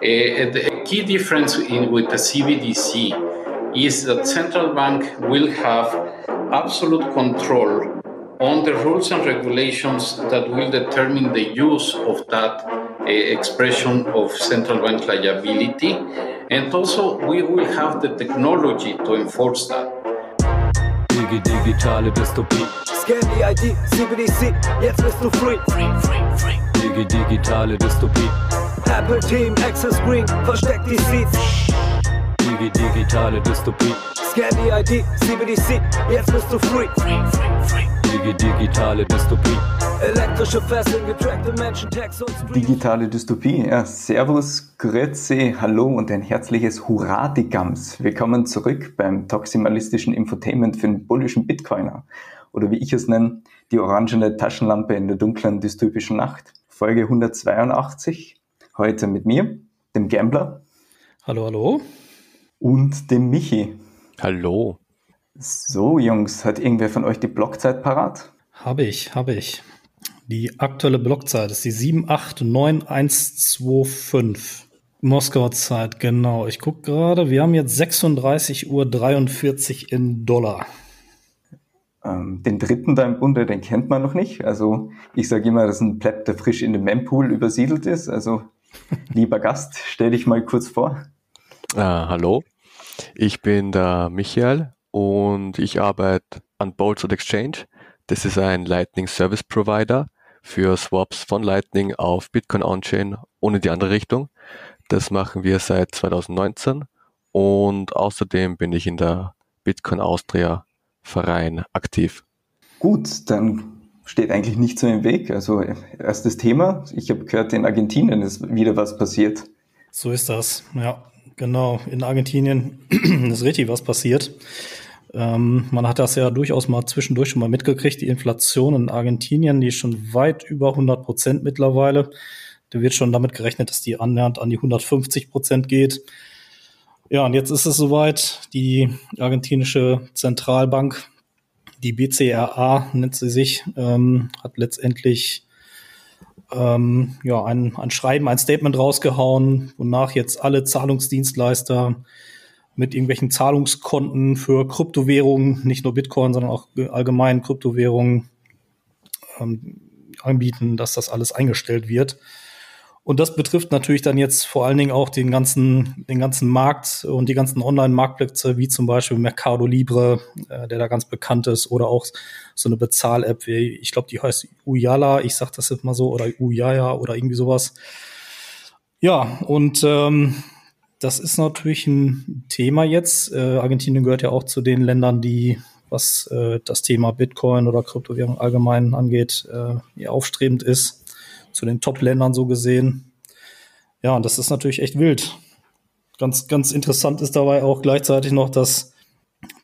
the key difference in, with the CBDC is that central bank will have absolute control on the rules and regulations that will determine the use of that uh, expression of central bank liability. And also, we will have the technology to enforce that. Digi digitale Dystopie. Scan die ID, CBDC, jetzt bist du free. Free, free, free. Digi digitale Dystopie. Apple Team, Access Green, versteckt die Seeds. Digi digitale Dystopie. Scan die ID, CBDC, jetzt bist du free. free, free, free. Digi digitale Dystopie. Elektrische Fesseln, getrackte Menschen, Text und. Digitale Dystopie, ja. Servus, Grüezi, Hallo und ein herzliches Hurra, die Gams. Willkommen zurück beim toximalistischen Infotainment für den bullischen Bitcoiner. Oder wie ich es nenne, die orangene Taschenlampe in der dunklen dystopischen Nacht. Folge 182. Heute mit mir, dem Gambler. Hallo, hallo. Und dem Michi. Hallo. So, Jungs, hat irgendwer von euch die Blockzeit parat? Habe ich, habe ich. Die aktuelle Blockzeit ist die 789125. Moskauer Zeit, genau. Ich gucke gerade, wir haben jetzt 36.43 Uhr in Dollar. Ähm, den dritten da im Bunde, den kennt man noch nicht. Also ich sage immer, das ist ein Pleb, der frisch in den Mempool übersiedelt ist. Also lieber Gast, stell dich mal kurz vor. Ah, hallo, ich bin der Michael und ich arbeite an Bolts Exchange. Das ist ein Lightning Service Provider für Swaps von Lightning auf Bitcoin On-Chain ohne die andere Richtung. Das machen wir seit 2019 und außerdem bin ich in der Bitcoin Austria Verein aktiv. Gut, dann steht eigentlich nichts so im Weg. Also erstes Thema. Ich habe gehört, in Argentinien ist wieder was passiert. So ist das, ja. Genau, in Argentinien ist richtig was passiert. Ähm, man hat das ja durchaus mal zwischendurch schon mal mitgekriegt. Die Inflation in Argentinien, die ist schon weit über 100 Prozent mittlerweile. Da wird schon damit gerechnet, dass die annähernd an die 150 Prozent geht. Ja, und jetzt ist es soweit. Die argentinische Zentralbank, die BCRA nennt sie sich, ähm, hat letztendlich ähm, ja, ein, ein Schreiben, ein Statement rausgehauen, wonach jetzt alle Zahlungsdienstleister mit irgendwelchen Zahlungskonten für Kryptowährungen, nicht nur Bitcoin, sondern auch allgemein Kryptowährungen ähm, anbieten, dass das alles eingestellt wird. Und das betrifft natürlich dann jetzt vor allen Dingen auch den ganzen, den ganzen Markt und die ganzen Online-Marktplätze, wie zum Beispiel Mercado Libre, äh, der da ganz bekannt ist, oder auch so eine Bezahl-App, wie, ich glaube, die heißt Uyala, ich sag das jetzt mal so, oder Uyaya oder irgendwie sowas. Ja, und ähm, das ist natürlich ein Thema jetzt. Äh, Argentinien gehört ja auch zu den Ländern, die, was äh, das Thema Bitcoin oder Kryptowährung allgemein angeht, äh, aufstrebend ist zu den Top-Ländern so gesehen. Ja, und das ist natürlich echt wild. Ganz, ganz interessant ist dabei auch gleichzeitig noch, dass,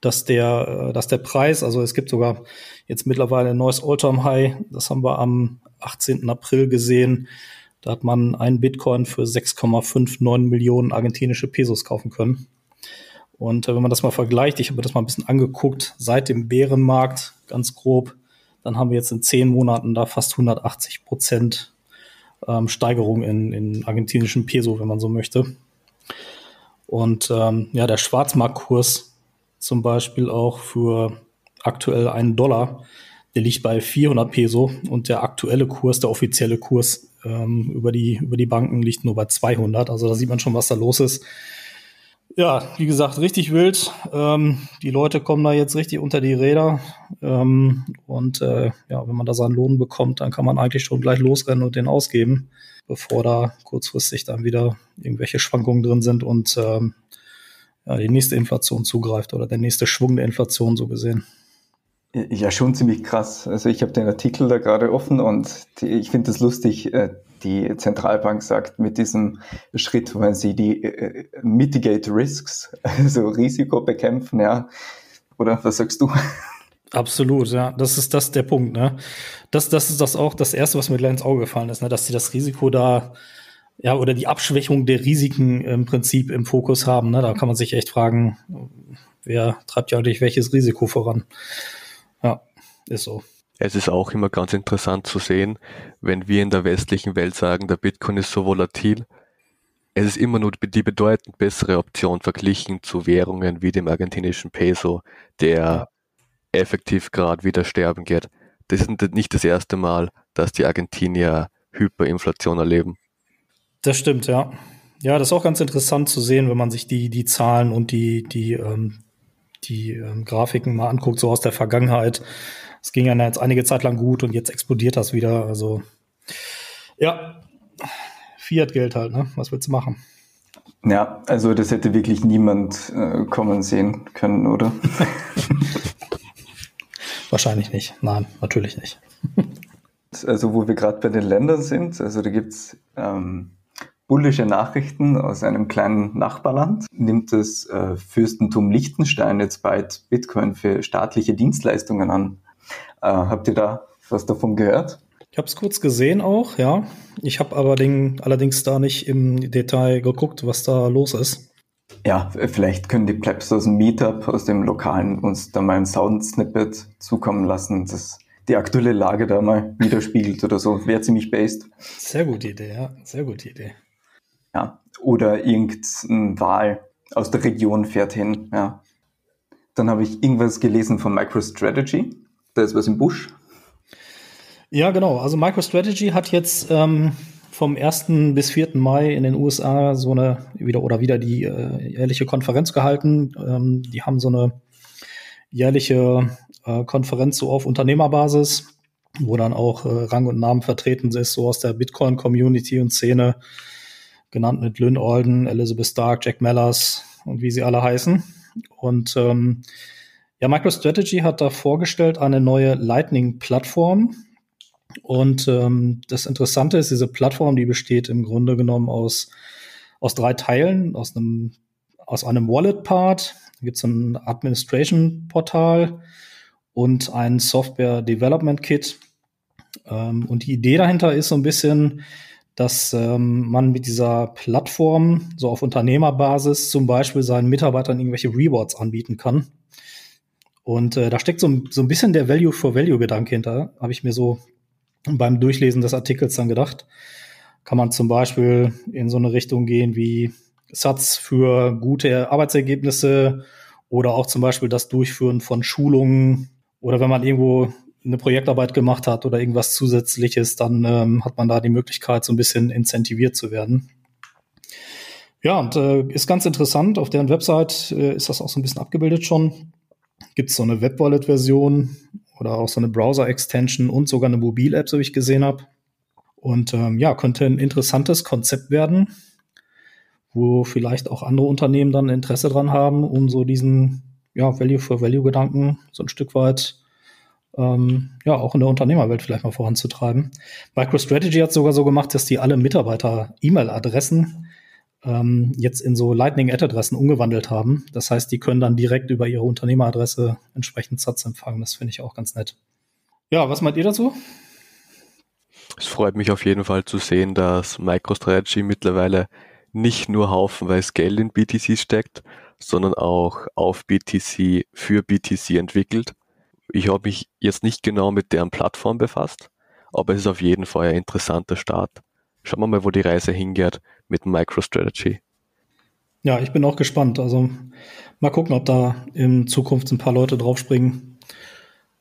dass, der, äh, dass der Preis, also es gibt sogar jetzt mittlerweile ein neues All-Time-High, das haben wir am 18. April gesehen. Da hat man einen Bitcoin für 6,59 Millionen argentinische Pesos kaufen können. Und äh, wenn man das mal vergleicht, ich habe das mal ein bisschen angeguckt, seit dem Bärenmarkt, ganz grob, dann haben wir jetzt in zehn Monaten da fast 180 Prozent ähm, Steigerung in, in argentinischen Peso, wenn man so möchte. Und ähm, ja, der Schwarzmarktkurs zum Beispiel auch für aktuell einen Dollar, der liegt bei 400 Peso und der aktuelle Kurs, der offizielle Kurs ähm, über, die, über die Banken liegt nur bei 200. Also da sieht man schon, was da los ist. Ja, wie gesagt, richtig wild. Ähm, die Leute kommen da jetzt richtig unter die Räder. Ähm, und äh, ja, wenn man da seinen Lohn bekommt, dann kann man eigentlich schon gleich losrennen und den ausgeben, bevor da kurzfristig dann wieder irgendwelche Schwankungen drin sind und ähm, ja, die nächste Inflation zugreift oder der nächste Schwung der Inflation so gesehen. Ja, schon ziemlich krass. Also ich habe den Artikel da gerade offen und die, ich finde es lustig, äh, die Zentralbank sagt, mit diesem Schritt wollen sie die äh, Mitigate Risks, also Risiko bekämpfen, ja. Oder was sagst du? Absolut, ja. Das ist das der Punkt, ne? Das, das ist das auch das Erste, was mir gleich ins Auge gefallen ist, ne? dass sie das Risiko da, ja, oder die Abschwächung der Risiken im Prinzip im Fokus haben. Ne? Da kann man sich echt fragen, wer treibt ja eigentlich welches Risiko voran? Ja, ist so. Es ist auch immer ganz interessant zu sehen, wenn wir in der westlichen Welt sagen, der Bitcoin ist so volatil, es ist immer nur die bedeutend bessere Option verglichen zu Währungen wie dem argentinischen Peso, der effektiv gerade wieder sterben geht. Das ist nicht das erste Mal, dass die Argentinier Hyperinflation erleben. Das stimmt, ja. Ja, das ist auch ganz interessant zu sehen, wenn man sich die, die Zahlen und die, die, ähm, die ähm, Grafiken mal anguckt, so aus der Vergangenheit. Es ging ja jetzt einige Zeit lang gut und jetzt explodiert das wieder. Also ja, Fiat-Geld halt, ne? Was willst du machen? Ja, also das hätte wirklich niemand äh, kommen sehen können, oder? Wahrscheinlich nicht. Nein, natürlich nicht. also wo wir gerade bei den Ländern sind, also da gibt's ähm, bullische Nachrichten aus einem kleinen Nachbarland. Nimmt das äh, Fürstentum Liechtenstein jetzt bald Bitcoin für staatliche Dienstleistungen an? Äh, habt ihr da was davon gehört? Ich habe es kurz gesehen auch, ja. Ich habe aber den, allerdings da nicht im Detail geguckt, was da los ist. Ja, vielleicht können die Plebs aus dem Meetup, aus dem Lokalen uns da mal ein Sound-Snippet zukommen lassen, das die aktuelle Lage da mal widerspiegelt oder so. Wäre ziemlich based. Sehr gute Idee, ja. Sehr gute Idee. Ja. Oder irgendein Wahl aus der Region fährt hin, ja. Dann habe ich irgendwas gelesen von MicroStrategy. Da ist was im Busch. Ja, genau. Also MicroStrategy hat jetzt ähm, vom 1. bis 4. Mai in den USA so eine wieder oder wieder die äh, jährliche Konferenz gehalten. Ähm, die haben so eine jährliche äh, Konferenz so auf Unternehmerbasis, wo dann auch äh, Rang und Namen vertreten ist, so aus der Bitcoin-Community und Szene, genannt mit Lynn Alden, Elizabeth Stark, Jack Mellers und wie sie alle heißen. Und ähm, ja, MicroStrategy hat da vorgestellt eine neue Lightning-Plattform, und ähm, das Interessante ist, diese Plattform, die besteht im Grunde genommen aus, aus drei Teilen, aus einem, aus einem Wallet-Part, gibt es ein Administration-Portal und ein Software-Development-Kit. Ähm, und die Idee dahinter ist so ein bisschen, dass ähm, man mit dieser Plattform so auf Unternehmerbasis zum Beispiel seinen Mitarbeitern irgendwelche Rewards anbieten kann. Und äh, da steckt so, so ein bisschen der Value-for-Value-Gedanke hinter, habe ich mir so beim Durchlesen des Artikels dann gedacht. Kann man zum Beispiel in so eine Richtung gehen wie Satz für gute Arbeitsergebnisse oder auch zum Beispiel das Durchführen von Schulungen oder wenn man irgendwo eine Projektarbeit gemacht hat oder irgendwas Zusätzliches, dann ähm, hat man da die Möglichkeit, so ein bisschen incentiviert zu werden. Ja, und äh, ist ganz interessant. Auf deren Website äh, ist das auch so ein bisschen abgebildet schon. Gibt es so eine Web-Wallet-Version oder auch so eine Browser-Extension und sogar eine Mobil-App, so wie ich gesehen habe. Und ähm, ja, könnte ein interessantes Konzept werden, wo vielleicht auch andere Unternehmen dann Interesse dran haben, um so diesen ja, Value-for-Value-Gedanken so ein Stück weit ähm, ja auch in der Unternehmerwelt vielleicht mal voranzutreiben. MicroStrategy hat sogar so gemacht, dass die alle Mitarbeiter E-Mail-Adressen ähm, jetzt in so Lightning-Ad-Adressen umgewandelt haben. Das heißt, die können dann direkt über ihre Unternehmeradresse entsprechend Satz empfangen. Das finde ich auch ganz nett. Ja, was meint ihr dazu? Es freut mich auf jeden Fall zu sehen, dass MicroStrategy mittlerweile nicht nur haufenweise Geld in BTC steckt, sondern auch auf BTC für BTC entwickelt. Ich habe mich jetzt nicht genau mit deren Plattform befasst, aber es ist auf jeden Fall ein interessanter Start. Schauen wir mal, wo die Reise hingeht mit MicroStrategy. Ja, ich bin auch gespannt. Also mal gucken, ob da in Zukunft ein paar Leute draufspringen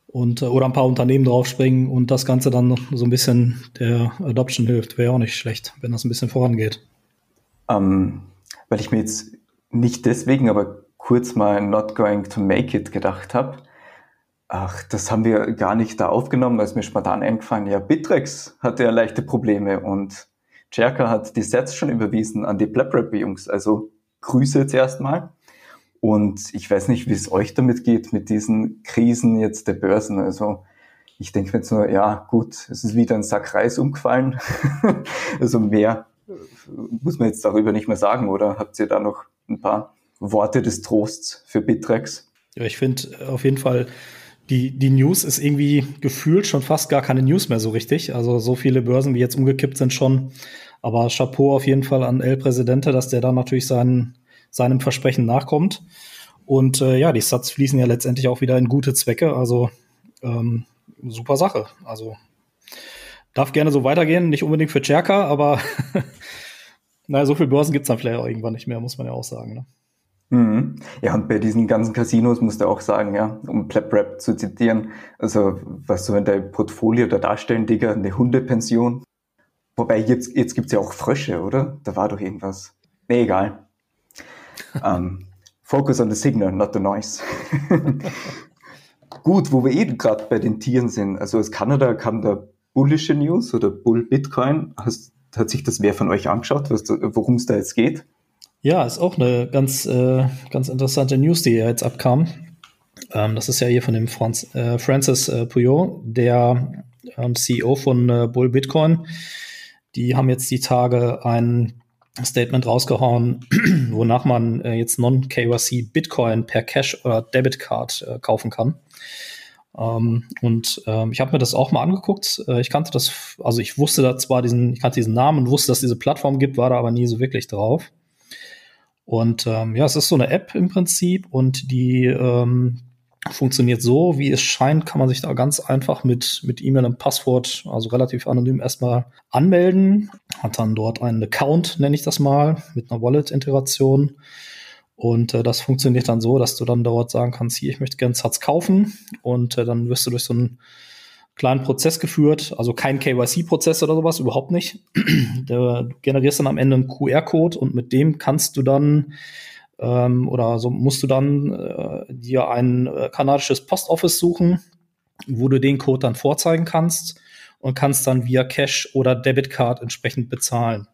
und äh, oder ein paar Unternehmen draufspringen und das Ganze dann so ein bisschen der Adoption hilft. Wäre auch nicht schlecht, wenn das ein bisschen vorangeht. Ähm, weil ich mir jetzt nicht deswegen, aber kurz mal not going to make it gedacht habe. Ach, das haben wir gar nicht da aufgenommen, als mir spontan eingefallen, ja, Bitrex hatte ja leichte Probleme und Jerka hat die Sets schon überwiesen an die BlackRap-Jungs. Also Grüße zuerst mal. Und ich weiß nicht, wie es euch damit geht, mit diesen Krisen jetzt der Börsen. Also ich denke mir jetzt nur, ja gut, es ist wieder ein Sack Reis umgefallen. also mehr muss man jetzt darüber nicht mehr sagen, oder habt ihr da noch ein paar Worte des Trosts für Bitrex? Ja, ich finde auf jeden Fall, die, die News ist irgendwie gefühlt schon fast gar keine News mehr so richtig. Also so viele Börsen, wie jetzt umgekippt sind schon. Aber Chapeau auf jeden Fall an El Presidente, dass der da natürlich seinen, seinem Versprechen nachkommt. Und äh, ja, die Sats fließen ja letztendlich auch wieder in gute Zwecke. Also ähm, super Sache. Also darf gerne so weitergehen. Nicht unbedingt für Cherka, aber naja, so viele Börsen gibt es dann vielleicht auch irgendwann nicht mehr, muss man ja auch sagen. Ne? Mhm. Ja, und bei diesen ganzen Casinos musst du auch sagen, ja, um PlapRap zu zitieren, also was so in deinem Portfolio da darstellen, Digga, eine Hundepension. Wobei jetzt, jetzt gibt's ja auch Frösche, oder? Da war doch irgendwas. Nee, egal. um, ähm, focus on the signal, not the noise. Gut, wo wir eben gerade bei den Tieren sind. Also aus Kanada kam da bullische News oder Bull Bitcoin. Hast, hat sich das wer von euch angeschaut, worum es da jetzt geht? Ja, ist auch eine ganz, äh, ganz interessante News, die jetzt abkam. Ähm, das ist ja hier von dem Franz, äh, Francis äh, Puyot, der ähm, CEO von äh, Bull Bitcoin. Die haben jetzt die Tage ein Statement rausgehauen, wonach man äh, jetzt Non-KYC Bitcoin per Cash oder Debit Card äh, kaufen kann. Ähm, und ähm, ich habe mir das auch mal angeguckt. Äh, ich kannte das, also ich wusste da zwar diesen, ich kannte diesen Namen und wusste, dass es diese Plattform gibt, war da aber nie so wirklich drauf. Und ähm, ja, es ist so eine App im Prinzip und die ähm, funktioniert so, wie es scheint, kann man sich da ganz einfach mit, mit E-Mail und Passwort, also relativ anonym erstmal anmelden, hat dann dort einen Account, nenne ich das mal, mit einer Wallet-Integration. Und äh, das funktioniert dann so, dass du dann dort sagen kannst, hier, ich möchte gerne Satz kaufen und äh, dann wirst du durch so einen kleinen Prozess geführt, also kein KYC-Prozess oder sowas, überhaupt nicht. du generierst dann am Ende einen QR-Code und mit dem kannst du dann ähm, oder so musst du dann äh, dir ein äh, kanadisches Postoffice suchen, wo du den Code dann vorzeigen kannst und kannst dann via Cash oder Debitcard entsprechend bezahlen.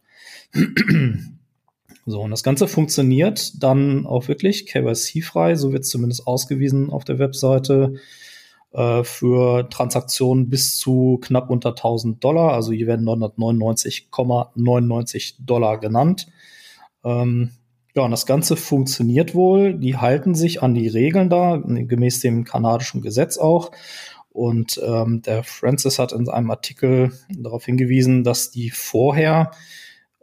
so, und das Ganze funktioniert dann auch wirklich KYC-frei, so wird es zumindest ausgewiesen auf der Webseite äh, für Transaktionen bis zu knapp unter 1000 Dollar. Also hier werden 999,99 Dollar genannt. Ähm, ja, und das Ganze funktioniert wohl. Die halten sich an die Regeln da, gemäß dem kanadischen Gesetz auch. Und ähm, der Francis hat in einem Artikel darauf hingewiesen, dass die vorher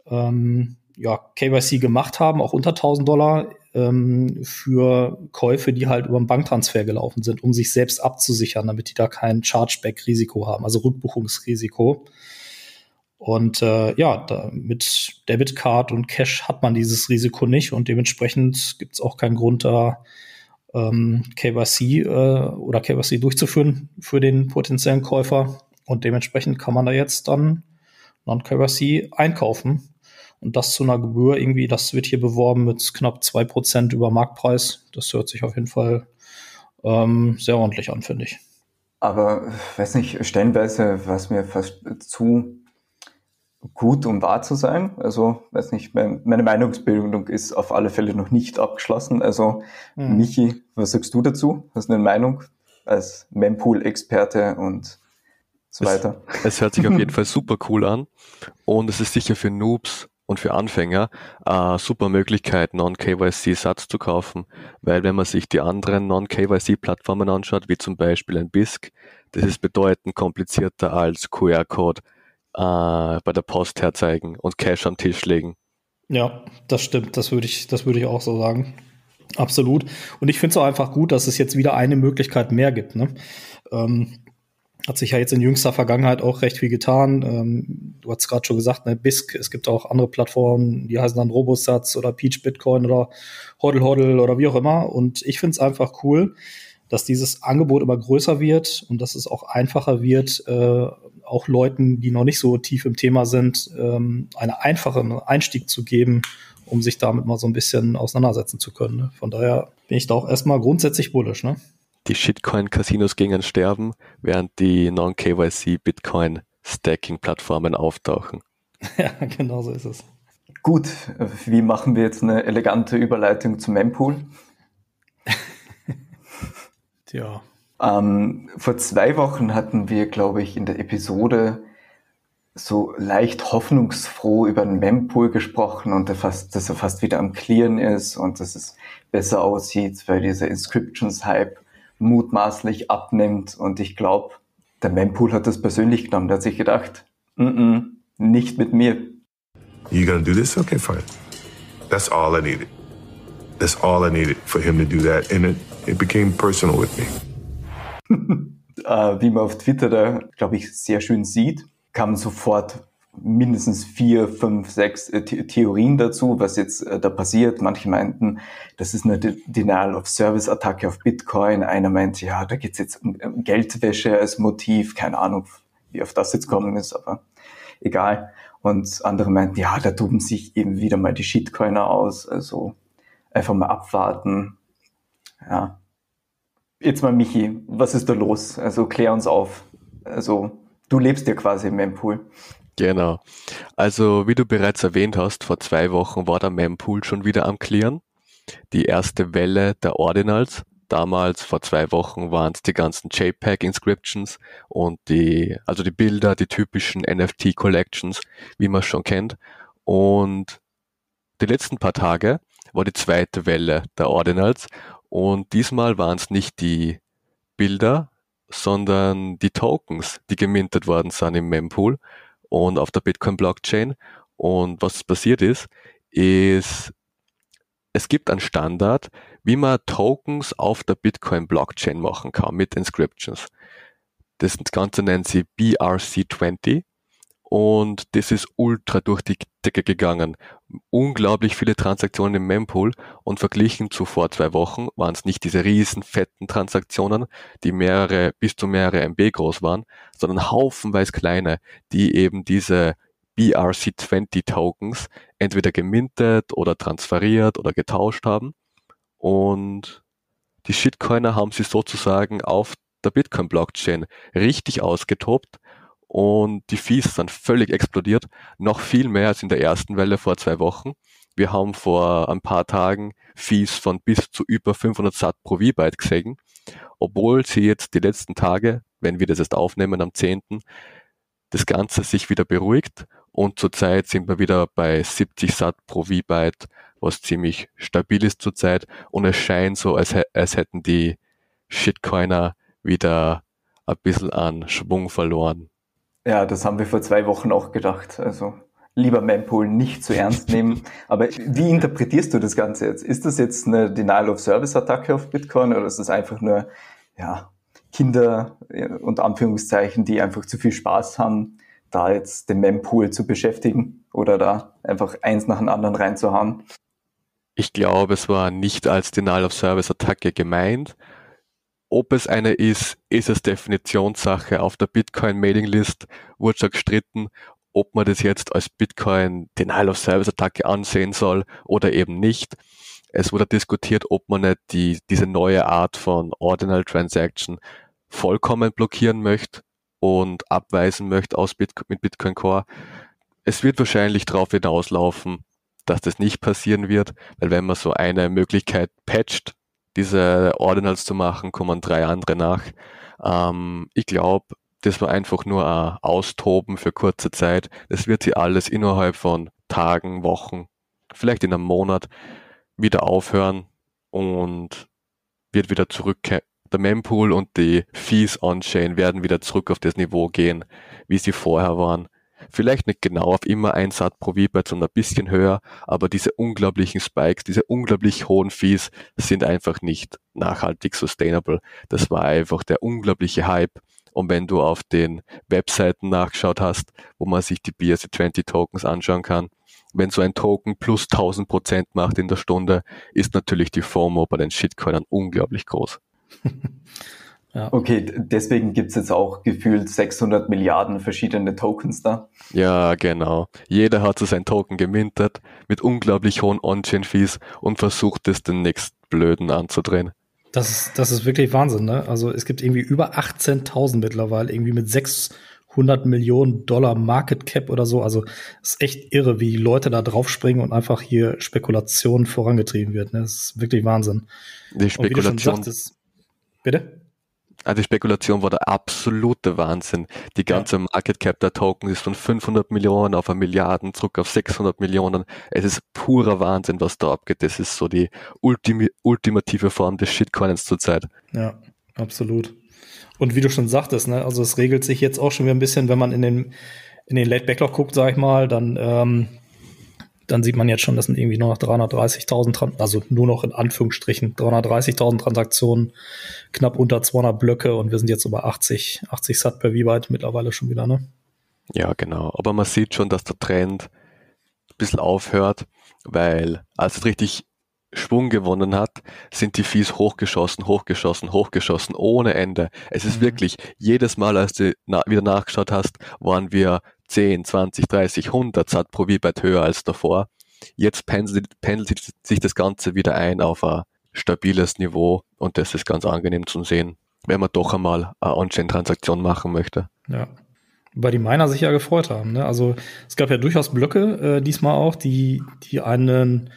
ähm, ja, KYC gemacht haben, auch unter 1000 Dollar ähm, für Käufe, die halt über einen Banktransfer gelaufen sind, um sich selbst abzusichern, damit die da kein Chargeback-Risiko haben, also Rückbuchungsrisiko. Und äh, ja, da, mit Debitcard und Cash hat man dieses Risiko nicht und dementsprechend gibt es auch keinen Grund, da ähm, KYC äh, oder KYC durchzuführen für den potenziellen Käufer. Und dementsprechend kann man da jetzt dann Non-KYC einkaufen. Und das zu einer Gebühr irgendwie, das wird hier beworben mit knapp zwei Prozent über Marktpreis. Das hört sich auf jeden Fall ähm, sehr ordentlich an, finde ich. Aber, weiß nicht, stellenweise war es mir fast zu gut, um wahr zu sein. Also, weiß nicht, mein, meine Meinungsbildung ist auf alle Fälle noch nicht abgeschlossen. Also, mhm. Michi, was sagst du dazu? Hast du eine Meinung als Mempool-Experte und so weiter? Es, es hört sich auf jeden Fall super cool an und es ist sicher für Noobs und für Anfänger äh, super Möglichkeit, Non-KYC-Satz zu kaufen, weil wenn man sich die anderen Non-KYC-Plattformen anschaut, wie zum Beispiel ein BISC, das ist bedeutend komplizierter als QR-Code äh, bei der Post herzeigen und Cash am Tisch legen. Ja, das stimmt. Das würde ich, das ich auch so sagen. Absolut. Und ich finde es auch einfach gut, dass es jetzt wieder eine Möglichkeit mehr gibt. Ne? Ähm, hat sich ja jetzt in jüngster Vergangenheit auch recht viel getan. Ähm, du hast gerade schon gesagt, ne, BISC, es gibt auch andere Plattformen, die heißen dann Robosatz oder Peach Bitcoin oder Hodl Hodl oder wie auch immer. Und ich finde es einfach cool, dass dieses Angebot immer größer wird und dass es auch einfacher wird, äh, auch Leuten, die noch nicht so tief im Thema sind, ähm, einen einfachen Einstieg zu geben, um sich damit mal so ein bisschen auseinandersetzen zu können. Ne? Von daher bin ich da auch erstmal grundsätzlich bullish. Ne? Die Shitcoin-Casinos gingen sterben, während die Non-KYC-Bitcoin-Stacking-Plattformen auftauchen. Ja, genau so ist es. Gut, wie machen wir jetzt eine elegante Überleitung zum Mempool? Tja. Ähm, vor zwei Wochen hatten wir, glaube ich, in der Episode so leicht hoffnungsfroh über den Mempool gesprochen und fast, dass er fast wieder am Clearen ist und dass es besser aussieht, weil dieser Inscriptions-Hype mutmaßlich abnimmt. Und ich glaube, der Mempool hat das persönlich genommen. Der hat sich gedacht, mm -mm, nicht mit mir. You gonna do this? Okay, fine. That's all I needed. That's all I needed for him to do that. And it, it became personal with me. äh, wie man auf Twitter da, glaube ich, sehr schön sieht, kamen sofort mindestens vier, fünf, sechs äh, The Theorien dazu, was jetzt äh, da passiert. Manche meinten, das ist eine Denial-of-Service-Attacke auf Bitcoin. Einer meint, ja, da geht's jetzt um Geldwäsche als Motiv. Keine Ahnung, wie auf das jetzt kommen ist, aber egal. Und andere meinten, ja, da toben sich eben wieder mal die Shitcoiner aus. Also einfach mal abwarten. Ja. Jetzt mal Michi, was ist da los? Also klär uns auf. Also du lebst ja quasi im Mempool. Genau. Also wie du bereits erwähnt hast, vor zwei Wochen war der Mempool schon wieder am Clearen. Die erste Welle der Ordinals. Damals, vor zwei Wochen, waren es die ganzen JPEG-Inscriptions und die, also die Bilder, die typischen NFT-Collections, wie man schon kennt. Und die letzten paar Tage war die zweite Welle der Ordinals und diesmal waren es nicht die Bilder, sondern die Tokens, die gemintet worden sind im Mempool und auf der Bitcoin-Blockchain. Und was passiert ist, ist, es gibt einen Standard, wie man Tokens auf der Bitcoin-Blockchain machen kann mit Inscriptions. Das Ganze nennen sie BRC20 und das ist ultra durch die Decke gegangen. Unglaublich viele Transaktionen im Mempool und verglichen zu vor zwei Wochen waren es nicht diese riesen fetten Transaktionen, die mehrere bis zu mehrere MB groß waren, sondern haufenweise kleine, die eben diese BRC20 Tokens entweder gemintet oder transferiert oder getauscht haben und die Shitcoiner haben sie sozusagen auf der Bitcoin Blockchain richtig ausgetobt und die Fees sind völlig explodiert, noch viel mehr als in der ersten Welle vor zwei Wochen. Wir haben vor ein paar Tagen Fees von bis zu über 500 Sat pro V-Byte gesehen, obwohl sie jetzt die letzten Tage, wenn wir das jetzt aufnehmen am 10., das Ganze sich wieder beruhigt und zurzeit sind wir wieder bei 70 Sat pro V-Byte, was ziemlich stabil ist zurzeit und es scheint so, als, als hätten die Shitcoiner wieder ein bisschen an Schwung verloren. Ja, das haben wir vor zwei Wochen auch gedacht. Also lieber Mempool nicht zu ernst nehmen. Aber wie interpretierst du das Ganze jetzt? Ist das jetzt eine Denial-of-Service-Attacke auf Bitcoin oder ist das einfach nur ja, Kinder und Anführungszeichen, die einfach zu viel Spaß haben, da jetzt den Mempool zu beschäftigen oder da einfach eins nach dem anderen reinzuhauen? Ich glaube, es war nicht als Denial-of-Service-Attacke gemeint, ob es eine ist, ist es Definitionssache. Auf der Bitcoin-Mailing-List wurde schon gestritten, ob man das jetzt als Bitcoin Denial-of-Service-Attacke ansehen soll oder eben nicht. Es wurde diskutiert, ob man nicht die, diese neue Art von Ordinal Transaction vollkommen blockieren möchte und abweisen möchte aus Bitcoin, mit Bitcoin Core. Es wird wahrscheinlich darauf hinauslaufen, dass das nicht passieren wird, weil wenn man so eine Möglichkeit patcht, diese Ordinals zu machen, kommen drei andere nach. Ähm, ich glaube, das war einfach nur ein Austoben für kurze Zeit. Das wird sie alles innerhalb von Tagen, Wochen, vielleicht in einem Monat wieder aufhören und wird wieder zurückkehren. Der Mempool und die Fees on-chain werden wieder zurück auf das Niveau gehen, wie sie vorher waren. Vielleicht nicht genau auf immer ein Sat pro V-Byte, sondern ein bisschen höher, aber diese unglaublichen Spikes, diese unglaublich hohen Fees sind einfach nicht nachhaltig sustainable. Das war einfach der unglaubliche Hype. Und wenn du auf den Webseiten nachgeschaut hast, wo man sich die BRC20 Tokens anschauen kann, wenn so ein Token plus 1000 Prozent macht in der Stunde, ist natürlich die FOMO bei den Shitcoinern unglaublich groß. Ja. Okay, deswegen gibt's jetzt auch gefühlt 600 Milliarden verschiedene Tokens da. Ja, genau. Jeder hat so sein Token gemintet mit unglaublich hohen On-Chain-Fees und versucht es den nächsten Blöden anzudrehen. Das ist, das ist wirklich Wahnsinn, ne? Also es gibt irgendwie über 18.000 mittlerweile, irgendwie mit 600 Millionen Dollar Market Cap oder so. Also es ist echt irre, wie Leute da draufspringen und einfach hier Spekulation vorangetrieben wird. Ne? Das ist wirklich Wahnsinn. Die Spekulation. Sagtest, bitte? Also die Spekulation war der absolute Wahnsinn. Die ganze Market Cap der Token ist von 500 Millionen auf eine Milliarden zurück auf 600 Millionen. Es ist purer Wahnsinn, was da abgeht. Das ist so die ultim ultimative Form des Shitcoins zurzeit. Ja, absolut. Und wie du schon sagtest, ne, also es regelt sich jetzt auch schon wieder ein bisschen, wenn man in den, in den Late Backlog guckt, sag ich mal, dann ähm, dann sieht man jetzt schon, das sind irgendwie nur noch 330.000, also nur noch in Anführungsstrichen 330.000 Transaktionen, knapp unter 200 Blöcke und wir sind jetzt über 80, 80 Sat per V-Byte mittlerweile schon wieder, ne? Ja, genau. Aber man sieht schon, dass der Trend ein bisschen aufhört, weil als es richtig Schwung gewonnen hat, sind die Fees hochgeschossen, hochgeschossen, hochgeschossen, ohne Ende. Es ist Mhm. wirklich, jedes Mal, als du na wieder nachgeschaut hast, waren wir 10, 20, 30, 100 Sat pro V-Byte höher als davor. Jetzt pendelt, pendelt sich das Ganze wieder ein auf ein stabiles Niveau und das ist ganz angenehm zu sehen, wenn man doch einmal eine On-Chain-Transaktion machen möchte. Ja. Weil die Miner sich ja gefreut haben. Ne? Also es gab ja durchaus Blöcke, äh, diesmal auch, die, die einen,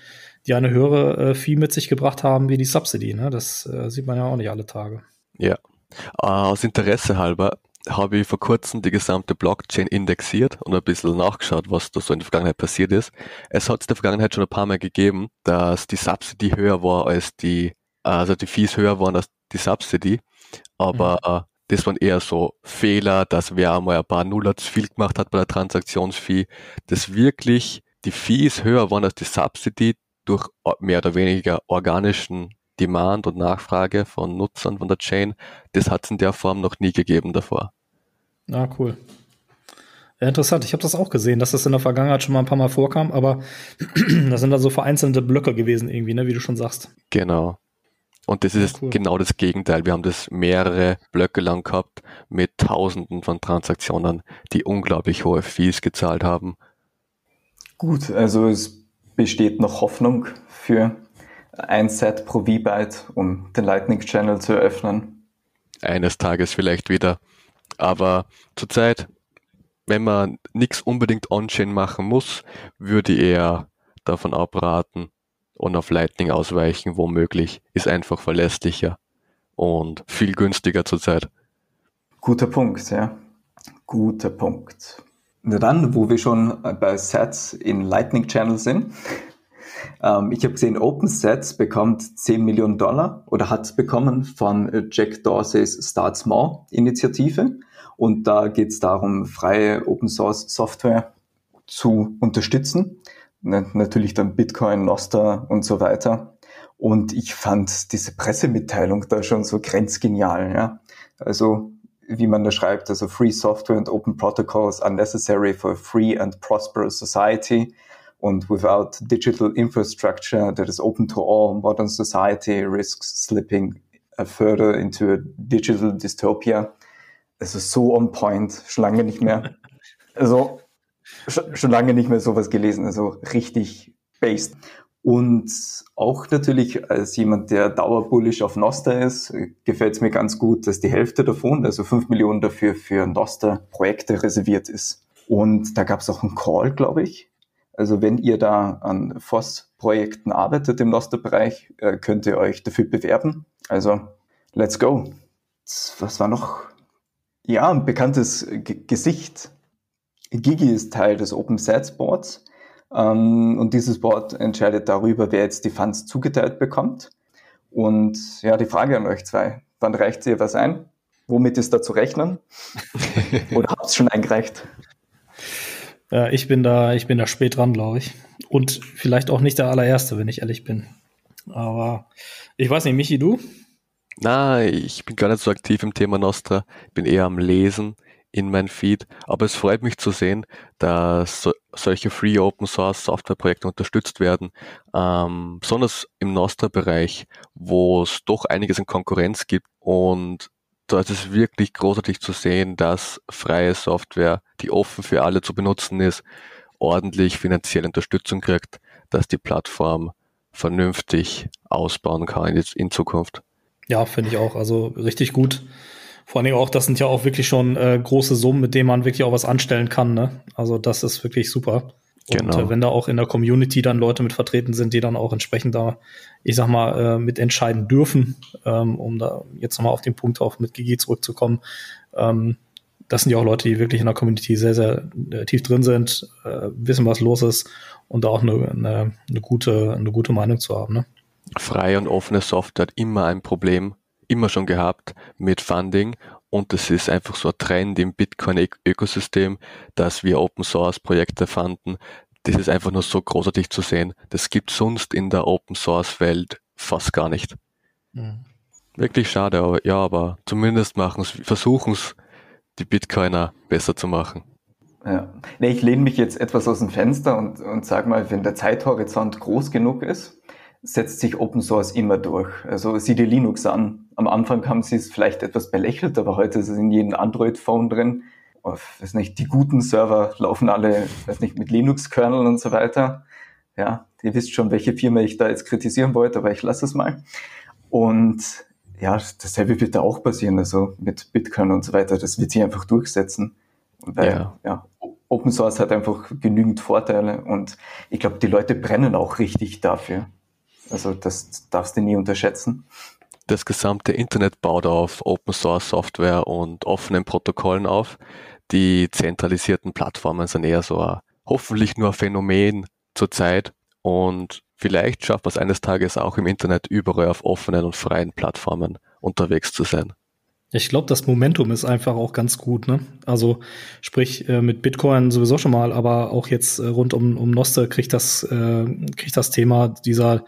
die eine höhere äh, Fee mit sich gebracht haben wie die Subsidy. Ne? Das äh, sieht man ja auch nicht alle Tage. Ja. Äh, Aus Interesse halber habe ich vor kurzem die gesamte Blockchain indexiert und ein bisschen nachgeschaut, was da so in der Vergangenheit passiert ist. Es hat in der Vergangenheit schon ein paar Mal gegeben, dass die Subsidy höher war als die, also die Fees höher waren als die Subsidy, aber äh, das waren eher so Fehler, dass wer einmal ein paar Nuller zu viel gemacht hat bei der Transaktionsfee, dass wirklich die Fees höher waren als die Subsidy durch mehr oder weniger organischen Demand und Nachfrage von Nutzern von der Chain, das hat es in der Form noch nie gegeben davor. Ja, cool. Ja, interessant. Ich habe das auch gesehen, dass das in der Vergangenheit schon mal ein paar Mal vorkam, aber das sind dann so vereinzelte Blöcke gewesen irgendwie, ne, wie du schon sagst. Genau. Und das ist cool. genau das Gegenteil. Wir haben das mehrere Blöcke lang gehabt mit Tausenden von Transaktionen, die unglaublich hohe Fees gezahlt haben. Gut, also es besteht noch Hoffnung für ein Set pro V-Byte, um den Lightning Channel zu eröffnen. Eines Tages vielleicht wieder. Aber zurzeit, wenn man nichts unbedingt on-chain machen muss, würde ich eher davon abraten und auf Lightning ausweichen, womöglich. Ist einfach verlässlicher und viel günstiger zurzeit. Guter Punkt, ja. Guter Punkt. Na dann, wo wir schon bei Sets in Lightning Channel sind. Ähm, ich habe gesehen, OpenSets bekommt 10 Millionen Dollar oder hat bekommen von Jack Dorseys Start Small Initiative. Und da geht es darum, freie Open Source Software zu unterstützen. Natürlich dann Bitcoin, Nostr und so weiter. Und ich fand diese Pressemitteilung da schon so grenzgenial, ja. Also, wie man da schreibt, also Free Software and Open Protocols are necessary for a free and prosperous society. Und without digital infrastructure that is open to all, modern society risks slipping further into a digital dystopia. Es ist so on point, schon lange nicht mehr. Also, schon, lange nicht mehr sowas gelesen, also richtig based. Und auch natürlich als jemand, der dauerbullisch auf Noster ist, gefällt es mir ganz gut, dass die Hälfte davon, also 5 Millionen dafür für Noster-Projekte reserviert ist. Und da gab es auch einen Call, glaube ich. Also wenn ihr da an FOSS-Projekten arbeitet im Noster-Bereich, könnt ihr euch dafür bewerben. Also let's go. Was war noch? Ja, ein bekanntes G Gesicht. Gigi ist Teil des Open Sets Boards. Ähm, und dieses Board entscheidet darüber, wer jetzt die Funds zugeteilt bekommt. Und ja, die Frage an euch zwei. Wann reicht ihr was ein? Womit ist da zu rechnen? Oder habt ihr schon eingereicht? Ja, ich bin da, ich bin da spät dran, glaube ich. Und vielleicht auch nicht der allererste, wenn ich ehrlich bin. Aber ich weiß nicht, Michi, du? Na, ich bin gar nicht so aktiv im Thema Nostra. Bin eher am Lesen in mein Feed. Aber es freut mich zu sehen, dass so, solche Free Open Source Software Projekte unterstützt werden. Ähm, besonders im Nostra-Bereich, wo es doch einiges in Konkurrenz gibt. Und da ist es wirklich großartig zu sehen, dass freie Software, die offen für alle zu benutzen ist, ordentlich finanzielle Unterstützung kriegt, dass die Plattform vernünftig ausbauen kann in, in Zukunft. Ja, finde ich auch. Also richtig gut. Vor allen Dingen auch, das sind ja auch wirklich schon äh, große Summen, mit denen man wirklich auch was anstellen kann. Ne? Also das ist wirklich super. Und Genau. äh, wenn da auch in der Community dann Leute mit vertreten sind, die dann auch entsprechend da, ich sag mal, äh, mitentscheiden dürfen, ähm, um da jetzt nochmal auf den Punkt auch mit Gigi zurückzukommen. Ähm, das sind ja auch Leute, die wirklich in der Community sehr, sehr äh, tief drin sind, äh, wissen, was los ist und da auch eine, eine, eine, gute, eine gute Meinung zu haben. Ne? Freie und offene Software hat immer ein Problem, immer schon gehabt mit Funding und es ist einfach so ein Trend im Bitcoin-Ökosystem, dass wir Open Source Projekte fanden. Das ist einfach nur so großartig zu sehen. Das gibt sonst in der Open Source Welt fast gar nicht. Wirklich schade, aber ja, aber zumindest machen versuchen es die Bitcoiner besser zu machen. Ja. Nee, ich lehne mich jetzt etwas aus dem Fenster und, und sage mal, wenn der Zeithorizont groß genug ist, setzt sich Open Source immer durch. Also sieh dir Linux an. Am Anfang haben sie es vielleicht etwas belächelt, aber heute ist es in jedem Android-Phone drin. Auf, weiß nicht, die guten Server laufen alle, weiß nicht, mit Linux-Kernel und so weiter. Ja, ihr wisst schon, welche Firma ich da jetzt kritisieren wollte, aber ich lasse es mal. Und ja, dasselbe wird da auch passieren, also mit Bitcoin und so weiter. Das wird sich einfach durchsetzen. Weil, ja. ja, Open Source hat einfach genügend Vorteile und ich glaube, die Leute brennen auch richtig dafür. Also das darfst du nie unterschätzen. Das gesamte Internet baut auf Open Source Software und offenen Protokollen auf. Die zentralisierten Plattformen sind eher so ein, hoffentlich nur ein Phänomen zur Zeit und vielleicht schafft man es eines Tages auch im Internet überall auf offenen und freien Plattformen unterwegs zu sein. Ich glaube, das Momentum ist einfach auch ganz gut. Ne? Also sprich äh, mit Bitcoin sowieso schon mal, aber auch jetzt äh, rund um, um Noster kriegt das, äh, kriegt das Thema dieser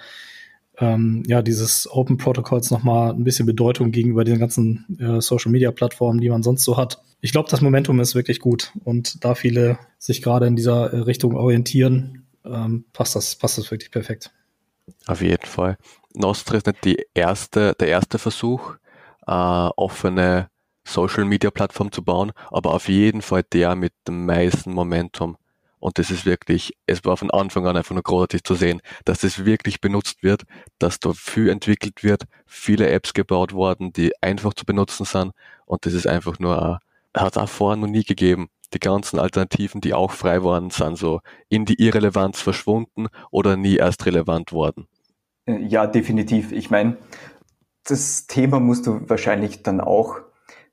ähm, ja, dieses Open Protocols nochmal ein bisschen Bedeutung gegenüber den ganzen äh, Social Media Plattformen, die man sonst so hat. Ich glaube, das Momentum ist wirklich gut und da viele sich gerade in dieser äh, Richtung orientieren, ähm, passt das, passt das wirklich perfekt. Auf jeden Fall. Nostra ist nicht die erste, der erste Versuch, äh, offene Social Media Plattform zu bauen, aber auf jeden Fall der mit dem meisten Momentum. Und das ist wirklich, es war von Anfang an einfach nur großartig zu sehen, dass das wirklich benutzt wird, dass da viel entwickelt wird, viele Apps gebaut worden, die einfach zu benutzen sind. Und das ist einfach nur, hat es auch vorher noch nie gegeben. Die ganzen Alternativen, die auch frei waren, sind so in die Irrelevanz verschwunden oder nie erst relevant worden. Äh, ja, definitiv. Ich meine, das Thema musst du wahrscheinlich dann auch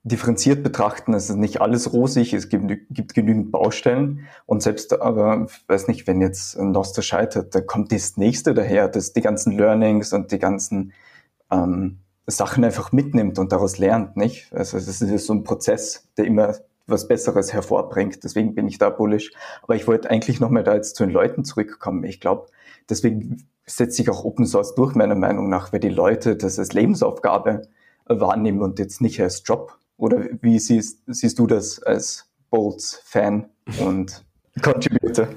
differenziert betrachten. Es ist nicht alles rosig, es gibt, gibt genügend Baustellen. Und selbst aber, weiß nicht, wenn jetzt ein Noster scheitert, dann kommt das nächste daher, das die ganzen Learnings und die ganzen ähm, Sachen einfach mitnimmt und daraus lernt, nicht? Also es ist so ein Prozess, der immer was Besseres hervorbringt. Deswegen bin ich da bullish. Aber ich wollte eigentlich nochmal da jetzt zu den Leuten zurückkommen. Ich glaube, deswegen setzt sich auch Open Source durch, meiner Meinung nach, weil die Leute das als Lebensaufgabe wahrnehmen und jetzt nicht als Job. Oder wie siehst, siehst du das als Bolts-Fan und Contributor?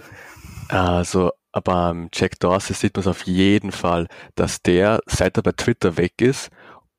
Also beim Jack Dorsey sieht man es auf jeden Fall, dass der, seit er bei Twitter weg ist,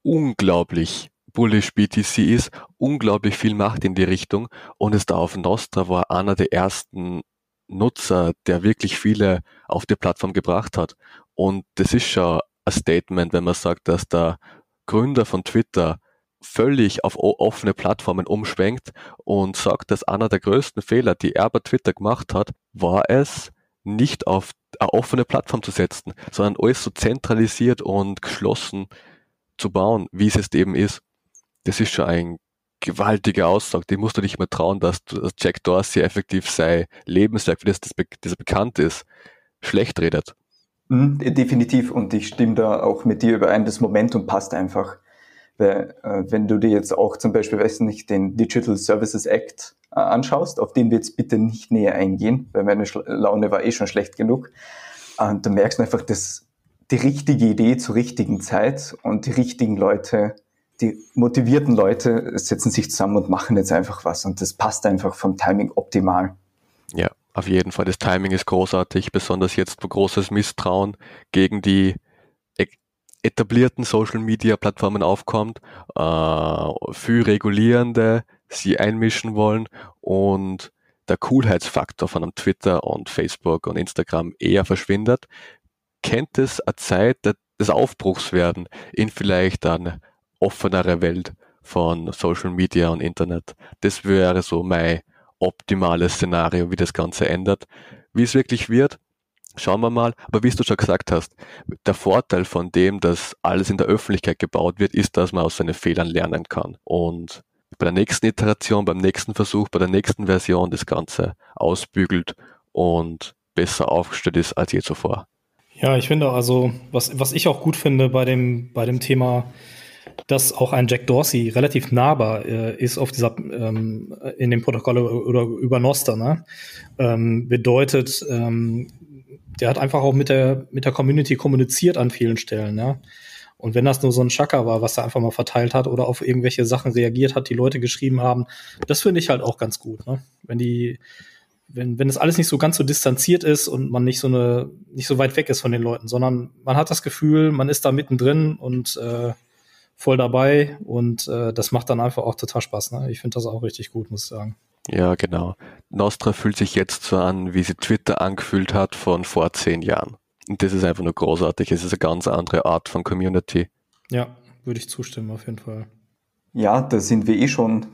unglaublich bullish BTC ist, unglaublich viel macht in die Richtung und es da auf Nostra war einer der ersten Nutzer, der wirklich viele auf die Plattform gebracht hat. Und das ist schon ein Statement, wenn man sagt, dass der Gründer von Twitter völlig auf offene Plattformen umschwenkt und sagt, dass einer der größten Fehler, die er bei Twitter gemacht hat, war es, nicht auf eine offene Plattform zu setzen, sondern alles so zentralisiert und geschlossen zu bauen, wie es jetzt eben ist. Das ist schon ein gewaltige Aussage, die musst du nicht mehr trauen, dass, dass Jack Dorsey effektiv sein Lebenswerk, für das das, das bekannt ist, schlecht redet. Mhm, definitiv und ich stimme da auch mit dir überein, das Momentum passt einfach. Äh, wenn du dir jetzt auch zum Beispiel, weiß nicht, den Digital Services Act äh, anschaust, auf den wir jetzt bitte nicht näher eingehen, weil meine Laune war eh schon schlecht genug. Und äh, du merkst einfach, dass die richtige Idee zur richtigen Zeit und die richtigen Leute, die motivierten Leute setzen sich zusammen und machen jetzt einfach was. Und das passt einfach vom Timing optimal. Ja, auf jeden Fall. Das Timing ist großartig, besonders jetzt, wo großes Misstrauen gegen die etablierten Social Media Plattformen aufkommt, äh, viel regulierende sie einmischen wollen und der Coolheitsfaktor von einem Twitter und Facebook und Instagram eher verschwindet, kennt es eine Zeit des Aufbruchs werden in vielleicht eine offenere Welt von Social Media und Internet. Das wäre so mein optimales Szenario, wie das Ganze ändert. Wie es wirklich wird, Schauen wir mal. Aber wie du schon gesagt hast, der Vorteil von dem, dass alles in der Öffentlichkeit gebaut wird, ist, dass man aus seinen Fehlern lernen kann. Und bei der nächsten Iteration, beim nächsten Versuch, bei der nächsten Version das Ganze ausbügelt und besser aufgestellt ist als je zuvor. Ja, ich finde also, was, was ich auch gut finde bei dem, bei dem Thema, dass auch ein Jack Dorsey relativ nahbar äh, ist auf dieser ähm, in dem Protokoll oder über Noster, ne? ähm, bedeutet, ähm, der hat einfach auch mit der, mit der Community kommuniziert an vielen Stellen, ja. Und wenn das nur so ein Chaka war, was er einfach mal verteilt hat oder auf irgendwelche Sachen reagiert hat, die Leute geschrieben haben, das finde ich halt auch ganz gut, ne? Wenn die, wenn, wenn es alles nicht so ganz so distanziert ist und man nicht so eine, nicht so weit weg ist von den Leuten, sondern man hat das Gefühl, man ist da mittendrin und äh, voll dabei und äh, das macht dann einfach auch total Spaß. Ne? Ich finde das auch richtig gut, muss ich sagen. Ja, genau. Nostra fühlt sich jetzt so an, wie sie Twitter angefühlt hat von vor zehn Jahren. Und das ist einfach nur großartig. Es ist eine ganz andere Art von Community. Ja, würde ich zustimmen, auf jeden Fall. Ja, da sind wir eh schon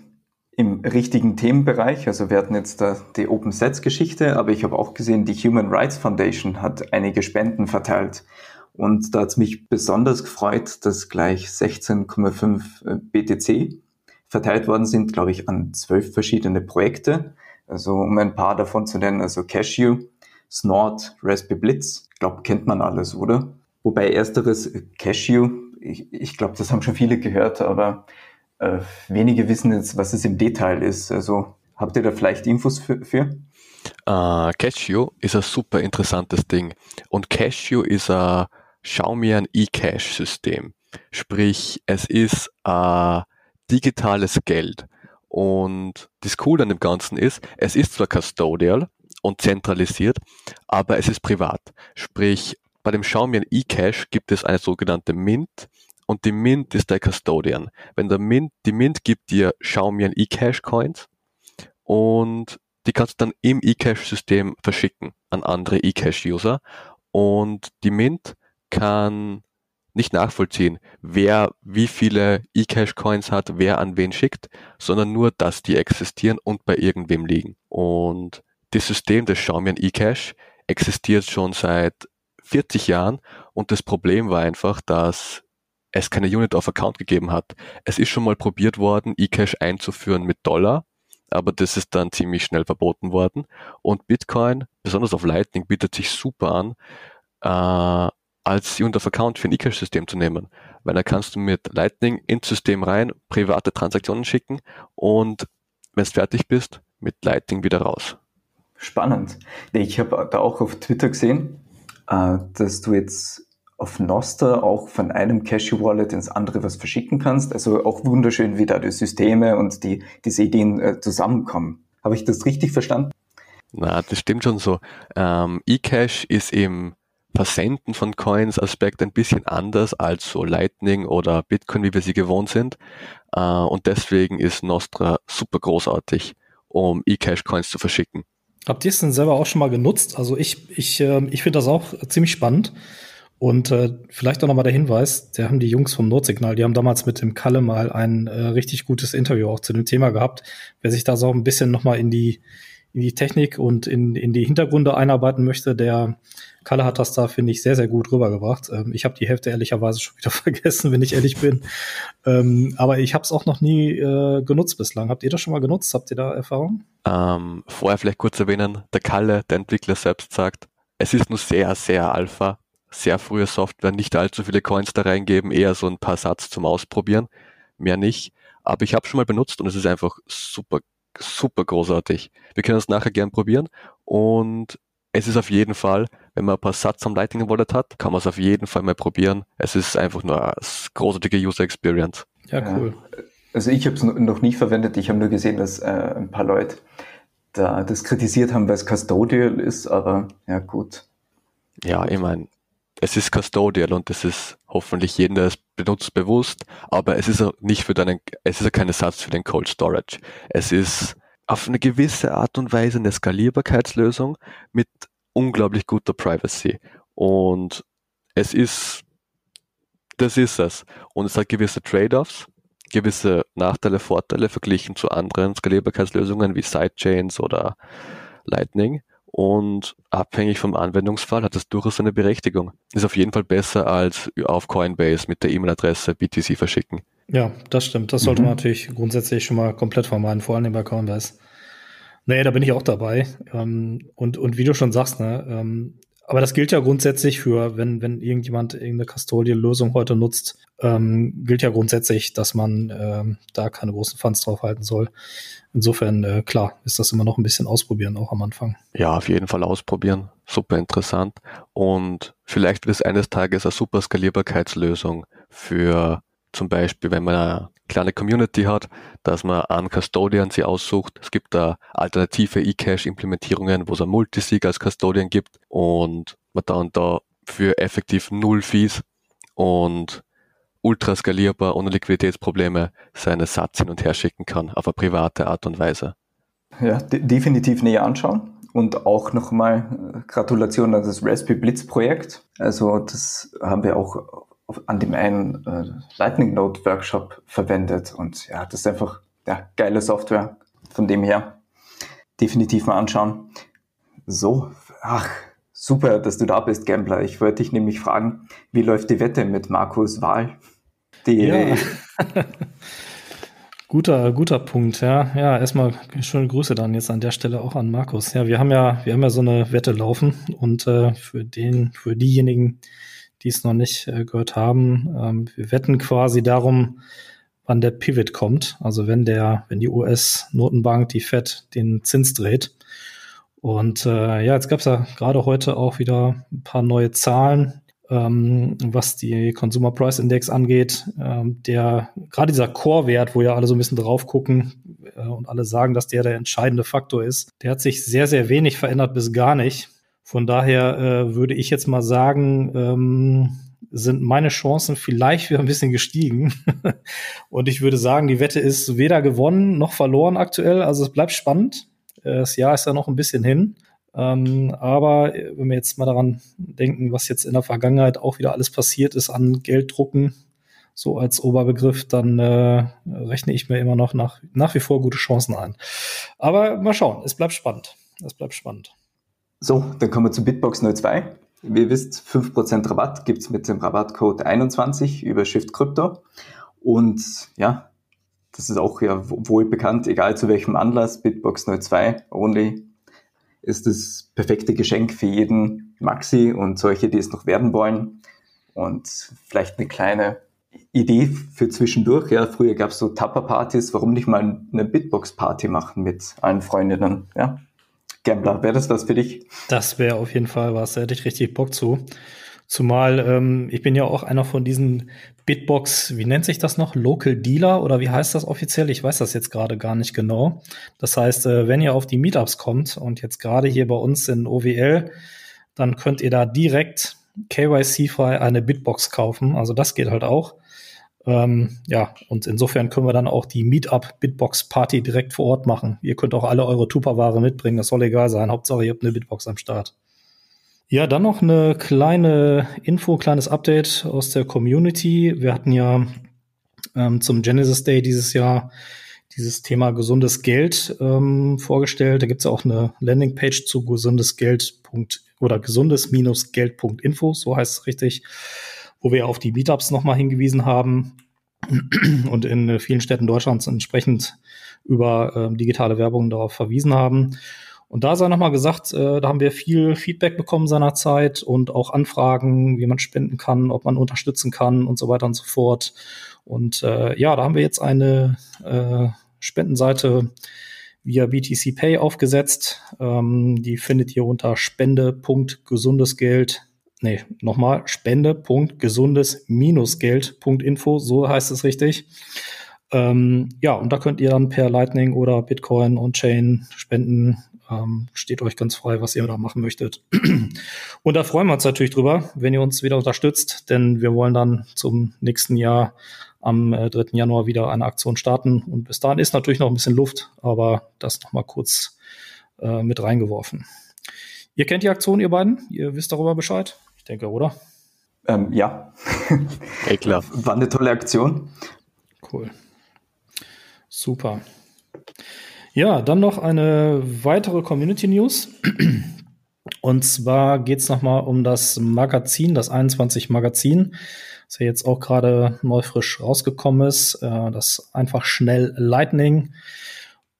im richtigen Themenbereich. Also wir hatten jetzt da die Open Sets Geschichte, aber ich habe auch gesehen, die Human Rights Foundation hat einige Spenden verteilt. Und da hat es mich besonders gefreut, dass gleich 16,5 äh, BTC verteilt worden sind, glaube ich, an zwölf verschiedene Projekte. Also um ein paar davon zu nennen, also Cashew, Snort, Raspberry Blitz, ich glaube, kennt man alles, oder? Wobei ersteres äh, Cashew, ich, ich glaube, das haben schon viele gehört, aber äh, wenige wissen jetzt, was es im Detail ist. Also habt ihr da vielleicht Infos für? für? Uh, Cashew ist ein super interessantes Ding. Und Cashew ist ein Xiaomi ein eCash-System. Sprich, es ist ein digitales Geld. Und das Coole an dem Ganzen ist, es ist zwar custodial und zentralisiert, aber es ist privat. Sprich, bei dem Xiaomi eCash gibt es eine sogenannte Mint und die Mint ist der Custodian. Wenn der Mint, die Mint gibt dir Xiaomi eCash Coins und die kannst du dann im eCash-System verschicken an andere eCash-User und die Mint kann nicht nachvollziehen, wer wie viele eCash-Coins hat, wer an wen schickt, sondern nur, dass die existieren und bei irgendwem liegen. Und das System des Xiaomi eCash existiert schon seit 40 Jahren und das Problem war einfach, dass es keine Unit of Account gegeben hat. Es ist schon mal probiert worden, eCash einzuführen mit Dollar, aber das ist dann ziemlich schnell verboten worden. Und Bitcoin, besonders auf Lightning, bietet sich super an, äh, als Unit of Account für ein eCash-System zu nehmen. Weil dann kannst du mit Lightning ins System rein private Transaktionen schicken und wenn du fertig bist, mit Lightning wieder raus. Spannend. Ich habe da auch auf Twitter gesehen, äh, dass du jetzt auf Noster auch von einem Cashew-Wallet ins andere was verschicken kannst. Also auch wunderschön, wie da die Systeme und die, diese Ideen äh, zusammenkommen. Habe ich das richtig verstanden? Na, das stimmt schon so. Ähm, eCash ist im Versenden von Coins Aspekt ein bisschen anders als so Lightning oder Bitcoin, wie wir sie gewohnt sind. Äh, und deswegen ist Nostra super großartig, um eCash Coins zu verschicken. Habt ihr es denn selber auch schon mal genutzt? Also ich, ich, äh, ich finde das auch ziemlich spannend. Und äh, vielleicht auch nochmal der Hinweis, der haben die Jungs vom Notsignal, die haben damals mit dem Kalle mal ein äh, richtig gutes Interview auch zu dem Thema gehabt. Wer sich da so ein bisschen nochmal in die, in die Technik und in, in die Hintergründe einarbeiten möchte, der Kalle hat das da, finde ich, sehr, sehr gut rübergebracht. Ähm, ich habe die Hälfte ehrlicherweise schon wieder vergessen, wenn ich ehrlich bin. Ähm, aber ich habe es auch noch nie äh, genutzt bislang. Habt ihr das schon mal genutzt? Habt ihr da Erfahrung? Ähm, vorher vielleicht kurz erwähnen, der Kalle, der Entwickler selbst sagt, es ist nur sehr, sehr Alpha, sehr frühe Software, nicht allzu viele Coins da reingeben, eher so ein paar Satz zum Ausprobieren, mehr nicht. Aber ich habe schon mal benutzt und es ist einfach super, super großartig. Wir können es nachher gern probieren und es ist auf jeden Fall, wenn man ein paar Satz am Lightning Wallet hat, kann man es auf jeden Fall mal probieren. Es ist einfach nur eine großartige User Experience. Ja, cool. Also ich habe es noch nie verwendet. Ich habe nur gesehen, dass äh, ein paar Leute da das kritisiert haben, weil es custodial ist, aber ja gut. Ja, ich meine, es ist custodial und es ist hoffentlich jedem, der es benutzt, bewusst, aber es ist auch nicht für deinen, es ist kein Ersatz für den Cold Storage. Es ist auf eine gewisse Art und Weise eine Skalierbarkeitslösung mit unglaublich guter Privacy. Und es ist, das ist es. Und es hat gewisse Trade-offs, gewisse Nachteile, Vorteile verglichen zu anderen Skalierbarkeitslösungen wie Sidechains oder Lightning. Und abhängig vom Anwendungsfall hat es durchaus eine Berechtigung. Ist auf jeden Fall besser als auf Coinbase mit der E-Mail-Adresse BTC verschicken. Ja, das stimmt. Das sollte mhm. man natürlich grundsätzlich schon mal komplett vermeiden, vor allem bei Coinbase. Nee, da bin ich auch dabei. Ähm, und, und wie du schon sagst, ne, ähm, aber das gilt ja grundsätzlich für, wenn, wenn irgendjemand irgendeine Custodial-Lösung heute nutzt, ähm, gilt ja grundsätzlich, dass man ähm, da keine großen Funds draufhalten soll. Insofern, äh, klar, ist das immer noch ein bisschen ausprobieren, auch am Anfang. Ja, auf jeden Fall ausprobieren. Super interessant. Und vielleicht wird es eines Tages eine super Skalierbarkeitslösung für zum Beispiel, wenn man eine kleine Community hat, dass man einen Custodian sie aussucht. Es gibt da alternative eCache-Implementierungen, wo es ein Multisig als Custodian gibt und man dann da für effektiv null Fees und ultra skalierbar, ohne Liquiditätsprobleme seine Satz hin und her schicken kann, auf eine private Art und Weise. Ja, de definitiv näher anschauen. Und auch nochmal Gratulation an das Raspberry Blitz Projekt. Also das haben wir auch an dem einen äh, Lightning Node Workshop verwendet. Und ja, das ist einfach ja, geile Software. Von dem her definitiv mal anschauen. So, ach, super, dass du da bist, Gambler. Ich wollte dich nämlich fragen, wie läuft die Wette mit Markus Wahl? Die ja. guter, guter Punkt, ja. Ja, erstmal schöne Grüße dann jetzt an der Stelle auch an Markus. Ja, wir haben ja, wir haben ja so eine Wette laufen und äh, für den, für diejenigen, die es noch nicht äh, gehört haben, ähm, wir wetten quasi darum, wann der Pivot kommt. Also wenn der, wenn die US-Notenbank, die Fed, den Zins dreht. Und äh, ja, jetzt gab es ja gerade heute auch wieder ein paar neue Zahlen, ähm, was die Consumer Price Index angeht. Ähm, der gerade dieser Core-Wert, wo ja alle so ein bisschen drauf gucken äh, und alle sagen, dass der der entscheidende Faktor ist, der hat sich sehr, sehr wenig verändert bis gar nicht. Von daher äh, würde ich jetzt mal sagen, ähm, sind meine Chancen vielleicht wieder ein bisschen gestiegen. und ich würde sagen, die Wette ist weder gewonnen noch verloren aktuell. Also es bleibt spannend. Das Jahr ist ja noch ein bisschen hin. Ähm, aber wenn wir jetzt mal daran denken, was jetzt in der Vergangenheit auch wieder alles passiert ist an Gelddrucken, so als Oberbegriff, dann äh, rechne ich mir immer noch nach, nach wie vor gute Chancen ein. Aber mal schauen, es bleibt spannend. Es bleibt spannend. So, dann kommen wir zu Bitbox 02. Wie ihr wisst, 5% Rabatt gibt es mit dem Rabattcode 21 über Shift Crypto. Und ja, das ist auch ja wohl bekannt, egal zu welchem Anlass, Bitbox 02 only ist das perfekte Geschenk für jeden Maxi und solche, die es noch werden wollen. Und vielleicht eine kleine Idee für zwischendurch. Ja, früher gab es so Tapper-Partys. Warum nicht mal eine Bitbox-Party machen mit allen Freundinnen? Ja, Gambler, wäre das was für dich? Das wäre auf jeden Fall was. Da hätte ich richtig Bock zu. Zumal ähm, ich bin ja auch einer von diesen Bitbox, wie nennt sich das noch? Local Dealer oder wie heißt das offiziell? Ich weiß das jetzt gerade gar nicht genau. Das heißt, äh, wenn ihr auf die Meetups kommt und jetzt gerade hier bei uns in OWL, dann könnt ihr da direkt KYC-frei eine Bitbox kaufen. Also das geht halt auch. Ähm, ja, und insofern können wir dann auch die Meetup Bitbox Party direkt vor Ort machen. Ihr könnt auch alle eure Tupperware mitbringen, das soll egal sein. Hauptsache, ihr habt eine Bitbox am Start. Ja, dann noch eine kleine Info, kleines Update aus der Community. Wir hatten ja ähm, zum Genesis Day dieses Jahr dieses Thema gesundes Geld ähm, vorgestellt. Da gibt es auch eine Landingpage zu gesundes Geld. oder gesundes-geld.info, so heißt es richtig, wo wir auf die Meetups nochmal hingewiesen haben und in vielen Städten Deutschlands entsprechend über ähm, digitale Werbung darauf verwiesen haben. Und da sei nochmal gesagt, äh, da haben wir viel Feedback bekommen seinerzeit und auch Anfragen, wie man spenden kann, ob man unterstützen kann und so weiter und so fort. Und äh, ja, da haben wir jetzt eine äh, Spendenseite via BTC Pay aufgesetzt. Ähm, die findet ihr unter spende.gesundesgeld. Nee, nochmal spende.gesundes-geld.info, so heißt es richtig. Ähm, ja, und da könnt ihr dann per Lightning oder Bitcoin und Chain spenden ähm, steht euch ganz frei, was ihr da machen möchtet. Und da freuen wir uns natürlich drüber, wenn ihr uns wieder unterstützt, denn wir wollen dann zum nächsten Jahr am äh, 3. Januar wieder eine Aktion starten. Und bis dahin ist natürlich noch ein bisschen Luft, aber das nochmal kurz äh, mit reingeworfen. Ihr kennt die Aktion, ihr beiden? Ihr wisst darüber Bescheid? Ich denke, oder? Ähm, ja. Hey, klar. War eine tolle Aktion. Cool. Super. Ja, dann noch eine weitere Community News. Und zwar geht es nochmal um das Magazin, das 21 Magazin, das ja jetzt auch gerade neu frisch rausgekommen ist. Äh, das einfach schnell Lightning.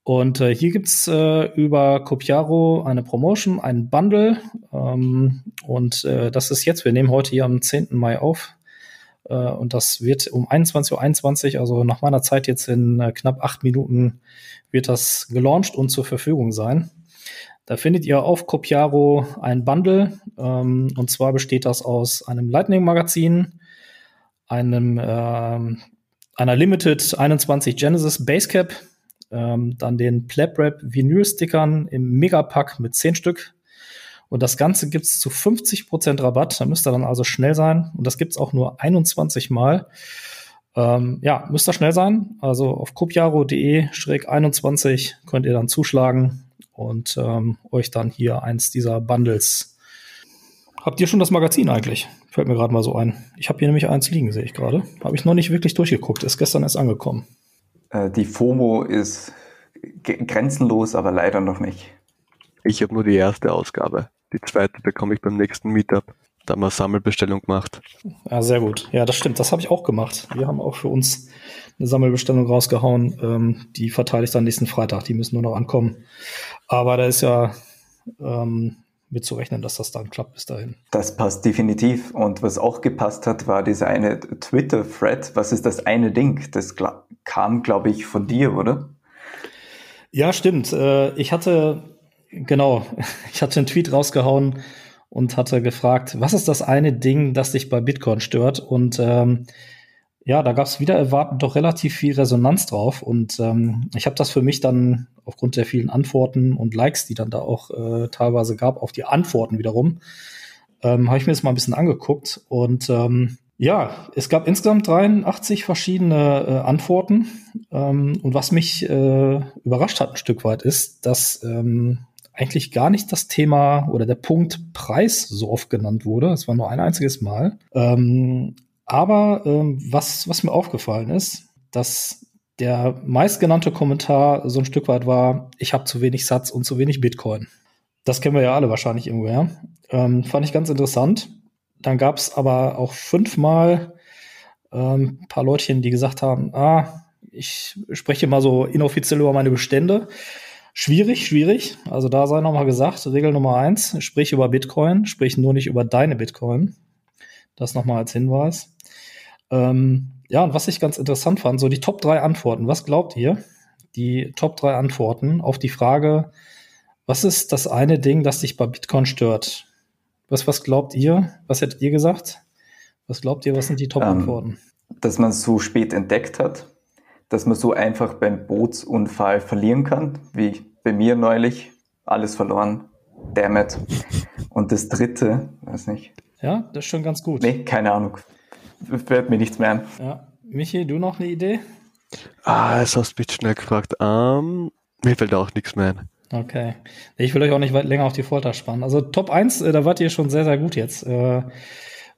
Und äh, hier gibt's äh, über Copiaro eine Promotion, einen Bundle. Ähm, und äh, das ist jetzt, wir nehmen heute hier am 10. Mai auf. Äh, und das wird um 21.21 Uhr, 21, also nach meiner Zeit jetzt in äh, knapp acht Minuten wird das gelauncht und zur Verfügung sein. Da findet ihr auf Copiaro ein Bundle. Ähm, und zwar besteht das aus einem Lightning-Magazin, einem ähm, einer Limited 21 Genesis Basecap, ähm, dann den Plabrap Vinyl-Stickern im Megapack mit 10 Stück. Und das Ganze gibt's zu 50% Rabatt. Da müsst ihr dann also schnell sein. Und das gibt's auch nur 21 Mal. Ähm, ja, müsst ihr schnell sein. Also auf copiaro.de-21 könnt ihr dann zuschlagen und ähm, euch dann hier eins dieser Bundles. Habt ihr schon das Magazin eigentlich? Fällt mir gerade mal so ein. Ich habe hier nämlich eins liegen, sehe ich gerade. Habe ich noch nicht wirklich durchgeguckt. Ist gestern erst angekommen. Äh, die FOMO ist grenzenlos, aber leider noch nicht. Ich habe nur die erste Ausgabe. Die zweite bekomme ich beim nächsten Meetup. Da haben wir Sammelbestellung gemacht. Ja, sehr gut. Ja, das stimmt. Das habe ich auch gemacht. Wir haben auch für uns eine Sammelbestellung rausgehauen. Ähm, die verteile ich dann nächsten Freitag. Die müssen nur noch ankommen. Aber da ist ja ähm, mitzurechnen, dass das dann klappt bis dahin. Das passt definitiv. Und was auch gepasst hat, war dieser eine Twitter-Thread. Was ist das eine Ding? Das kam, glaube ich, von dir, oder? Ja, stimmt. Äh, ich hatte, genau, ich hatte einen Tweet rausgehauen und hatte gefragt, was ist das eine Ding, das dich bei Bitcoin stört? Und ähm, ja, da gab es wieder erwartend doch relativ viel Resonanz drauf. Und ähm, ich habe das für mich dann aufgrund der vielen Antworten und Likes, die dann da auch äh, teilweise gab, auf die Antworten wiederum, ähm, habe ich mir das mal ein bisschen angeguckt. Und ähm, ja, es gab insgesamt 83 verschiedene äh, Antworten. Ähm, und was mich äh, überrascht hat ein Stück weit ist, dass ähm, eigentlich gar nicht das Thema oder der Punkt Preis so oft genannt wurde. Es war nur ein einziges Mal. Ähm, aber ähm, was, was mir aufgefallen ist, dass der meistgenannte Kommentar so ein Stück weit war, ich habe zu wenig Satz und zu wenig Bitcoin. Das kennen wir ja alle wahrscheinlich irgendwoher. Ähm, fand ich ganz interessant. Dann gab es aber auch fünfmal ähm, paar Leutchen, die gesagt haben, ah, ich spreche mal so inoffiziell über meine Bestände. Schwierig, schwierig. Also da sei nochmal gesagt, Regel Nummer eins, sprich über Bitcoin, sprich nur nicht über deine Bitcoin. Das nochmal als Hinweis. Ähm, ja, und was ich ganz interessant fand, so die Top drei Antworten. Was glaubt ihr? Die Top drei Antworten auf die Frage, was ist das eine Ding, das dich bei Bitcoin stört? Was, was glaubt ihr? Was hättet ihr gesagt? Was glaubt ihr, was sind die Top-Antworten? Ähm, dass man es so spät entdeckt hat, dass man so einfach beim Bootsunfall verlieren kann, wie bei mir neulich, alles verloren, damn it. Und das dritte, weiß nicht. Ja, das ist schon ganz gut. Nee, keine Ahnung fällt mir nichts mehr ein. Ja. Michi, du noch eine Idee? Ah, es hast mich schnell gefragt. Ähm, mir fällt auch nichts mehr ein. Okay. Ich will euch auch nicht weit länger auf die Folter spannen. Also Top 1, äh, da wart ihr schon sehr, sehr gut jetzt. Äh,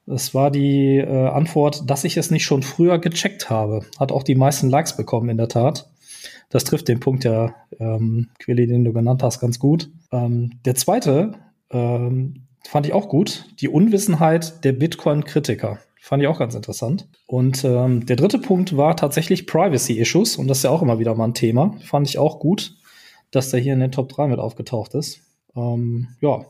das war die äh, Antwort, dass ich es nicht schon früher gecheckt habe. Hat auch die meisten Likes bekommen, in der Tat. Das trifft den Punkt der ähm, Quelle, den du genannt hast, ganz gut. Ähm, der zweite ähm, fand ich auch gut. Die Unwissenheit der Bitcoin-Kritiker. Fand ich auch ganz interessant. Und ähm, der dritte Punkt war tatsächlich Privacy-Issues. Und das ist ja auch immer wieder mal ein Thema. Fand ich auch gut, dass der hier in den Top 3 mit aufgetaucht ist. Ähm, ja,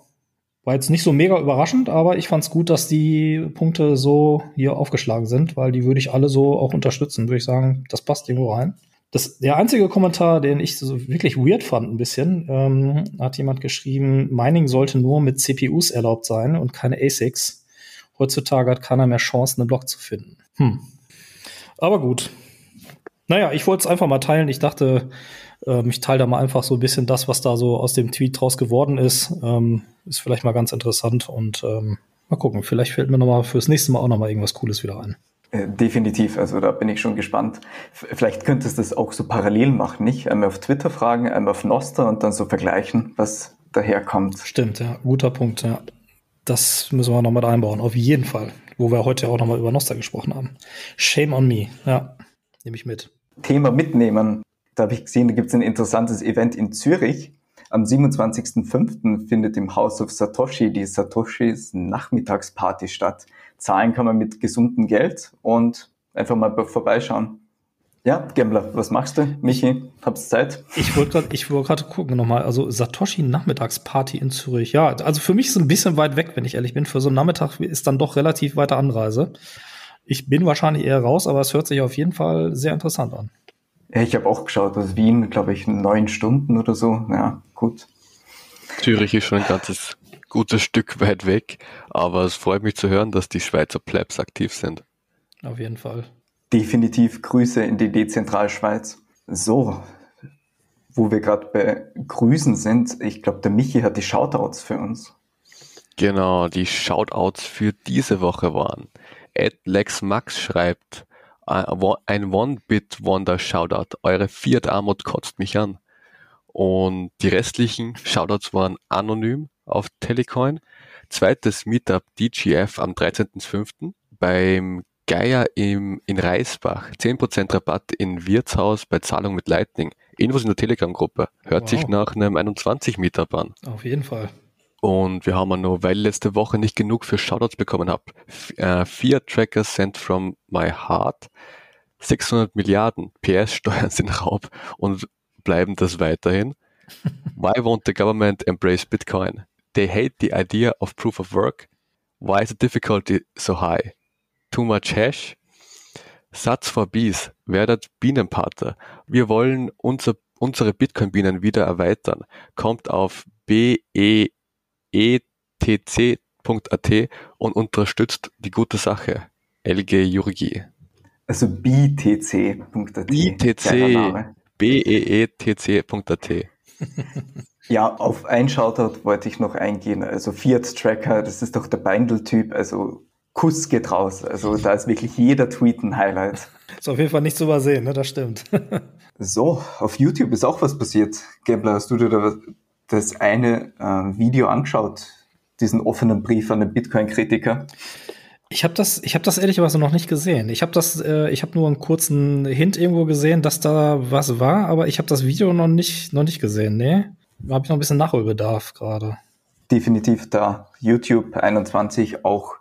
war jetzt nicht so mega überraschend, aber ich fand es gut, dass die Punkte so hier aufgeschlagen sind, weil die würde ich alle so auch unterstützen. Würde ich sagen, das passt irgendwo rein. Das, der einzige Kommentar, den ich so wirklich weird fand, ein bisschen, ähm, hat jemand geschrieben, Mining sollte nur mit CPUs erlaubt sein und keine ASICs. Heutzutage hat keiner mehr Chancen, einen Blog zu finden. Hm. Aber gut. Naja, ich wollte es einfach mal teilen. Ich dachte, ähm, ich teile da mal einfach so ein bisschen das, was da so aus dem Tweet draus geworden ist. Ähm, ist vielleicht mal ganz interessant und ähm, mal gucken. Vielleicht fällt mir noch mal fürs nächste Mal auch noch mal irgendwas Cooles wieder ein. Äh, definitiv, also da bin ich schon gespannt. Vielleicht könntest du das auch so parallel machen, nicht? Einmal auf Twitter fragen, einmal auf Noster und dann so vergleichen, was daherkommt. Stimmt, ja, guter Punkt, ja das müssen wir noch mit einbauen, auf jeden Fall. Wo wir heute auch noch mal über Nostra gesprochen haben. Shame on me, ja, nehme ich mit. Thema mitnehmen. Da habe ich gesehen, da gibt es ein interessantes Event in Zürich. Am 27.05. findet im House of Satoshi die Satoshis Nachmittagsparty statt. Zahlen kann man mit gesundem Geld und einfach mal vorbeischauen. Ja, Gambler, was machst du? Michi, hab's Zeit? Ich wollte gerade ich wollte gerade gucken nochmal. Also Satoshi Nachmittagsparty in Zürich. Ja, also für mich ist es ein bisschen weit weg, wenn ich ehrlich bin. Für so einen Nachmittag ist dann doch relativ weite Anreise. Ich bin wahrscheinlich eher raus, aber es hört sich auf jeden Fall sehr interessant an. Ich habe auch geschaut, aus Wien, glaube ich, neun Stunden oder so. Ja, gut. Zürich ist schon ein ganzes gutes Stück weit weg, aber es freut mich zu hören, dass die Schweizer Plebs aktiv sind. Auf jeden Fall. Definitiv Grüße in die Dezentralschweiz. So, wo wir gerade bei Grüßen sind, ich glaube, der Michi hat die Shoutouts für uns. Genau, die Shoutouts für diese Woche waren. Ed Lex Max schreibt, ein One-Bit-Wonder-Shoutout. Eure Fiat Armut kotzt mich an. Und die restlichen Shoutouts waren anonym auf Telecoin. Zweites Meetup DGF am 13.05. beim Geier im, in Reisbach. 10% Rabatt in Wirtshaus bei Zahlung mit Lightning. Infos in der Telegram-Gruppe. Hört wow. sich nach einem 21 Meetup an. Auf jeden Fall. Und wir haben noch, weil ich letzte Woche nicht genug für Shoutouts bekommen habe, äh, vier Trackers sent from my heart. 600 Milliarden PS-Steuern sind Raub und bleiben das weiterhin. Why won't the government embrace Bitcoin? They hate the idea of proof of work. Why is the difficulty so high? Too much hash? Satz for Bees, werdet Bienenpater. Wir wollen unser, unsere Bitcoin-Bienen wieder erweitern. Kommt auf BE etc.at und unterstützt die gute Sache. LG Jurgi. Also btc.at. BTC. B-E-E-T-C.at. Ja, auf ein Shoutout wollte ich noch eingehen. Also Fiat Tracker, das ist doch der Beindl-Typ. Also Kuss geht raus. Also da ist wirklich jeder Tweet ein Highlight. Ist auf jeden Fall nicht zu übersehen, ne? das stimmt. so, auf YouTube ist auch was passiert. Gabler, hast du dir da das eine äh, Video angeschaut, diesen offenen Brief an den Bitcoin-Kritiker? Ich habe das, ich habe das ehrlicherweise noch nicht gesehen. Ich habe das, äh, ich habe nur einen kurzen Hint irgendwo gesehen, dass da was war, aber ich habe das Video noch nicht, noch nicht gesehen. Nee, habe ich noch ein bisschen Nachholbedarf gerade. Definitiv da. YouTube 21 auch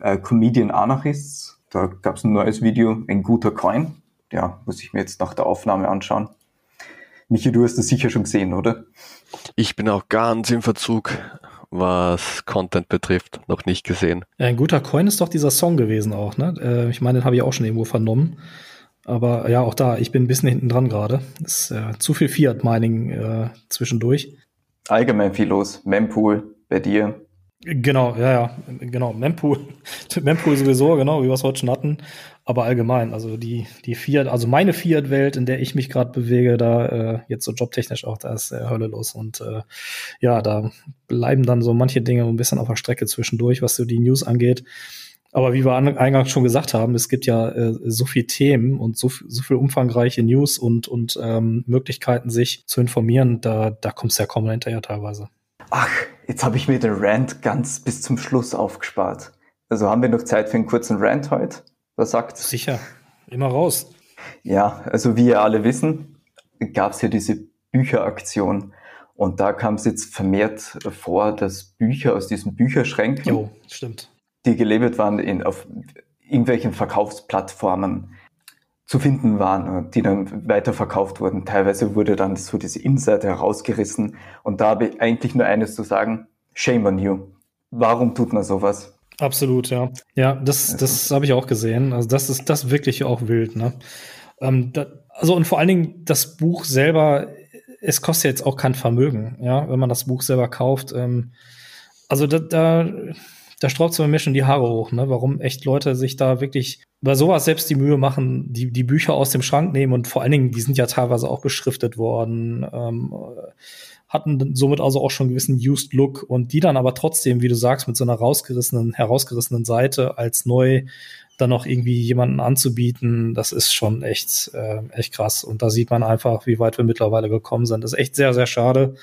äh, Comedian Anarchists. Da gab es ein neues Video, ein guter Coin. Ja, muss ich mir jetzt nach der Aufnahme anschauen. Michi, du hast das sicher schon gesehen, oder? Ich bin auch ganz im Verzug, was Content betrifft, noch nicht gesehen. Ja, ein guter Coin ist doch dieser Song gewesen auch, ne? Äh, ich meine, den habe ich auch schon irgendwo vernommen. Aber ja, auch da, ich bin ein bisschen hinten dran gerade. Ist äh, zu viel Fiat-Mining äh, zwischendurch. Allgemein viel los. Mempool bei dir. Genau, ja, ja, genau. Mempool, Mempool sowieso, genau, wie wir es heute schon hatten. Aber allgemein, also die, die Fiat, also meine Fiat-Welt, in der ich mich gerade bewege, da äh, jetzt so jobtechnisch auch, da ist äh, Hölle los. Und äh, ja, da bleiben dann so manche Dinge ein bisschen auf der Strecke zwischendurch, was so die News angeht. Aber wie wir eingangs schon gesagt haben, es gibt ja äh, so viel Themen und so, so viel umfangreiche News und, und ähm, Möglichkeiten, sich zu informieren, da, da kommst du ja kaum hinterher teilweise. Ach, jetzt habe ich mir den Rant ganz bis zum Schluss aufgespart. Also haben wir noch Zeit für einen kurzen Rant heute? Was sagt? Sicher, immer raus. Ja, also wie ihr alle wissen, gab es ja diese Bücheraktion. Und da kam es jetzt vermehrt vor, dass Bücher aus diesen Bücherschränken, jo, stimmt. die gelabelt waren in, auf irgendwelchen Verkaufsplattformen, zu finden waren, die dann weiterverkauft wurden. Teilweise wurde dann so diese Inseite herausgerissen. Und da habe ich eigentlich nur eines zu sagen, shame on you. Warum tut man sowas? Absolut, ja. Ja, das, also. das habe ich auch gesehen. Also das ist das wirklich auch wild, ne? Ähm, da, also und vor allen Dingen das Buch selber, es kostet jetzt auch kein Vermögen, ja, wenn man das Buch selber kauft. Ähm, also da, da, da straubt es mir schon die Haare hoch, ne? Warum echt Leute sich da wirklich bei sowas selbst die Mühe machen, die, die Bücher aus dem Schrank nehmen und vor allen Dingen, die sind ja teilweise auch beschriftet worden, ähm, hatten somit also auch schon einen gewissen Used Look und die dann aber trotzdem, wie du sagst, mit so einer rausgerissenen, herausgerissenen Seite als neu dann noch irgendwie jemanden anzubieten, das ist schon echt, äh, echt krass. Und da sieht man einfach, wie weit wir mittlerweile gekommen sind. Das ist echt sehr, sehr schade.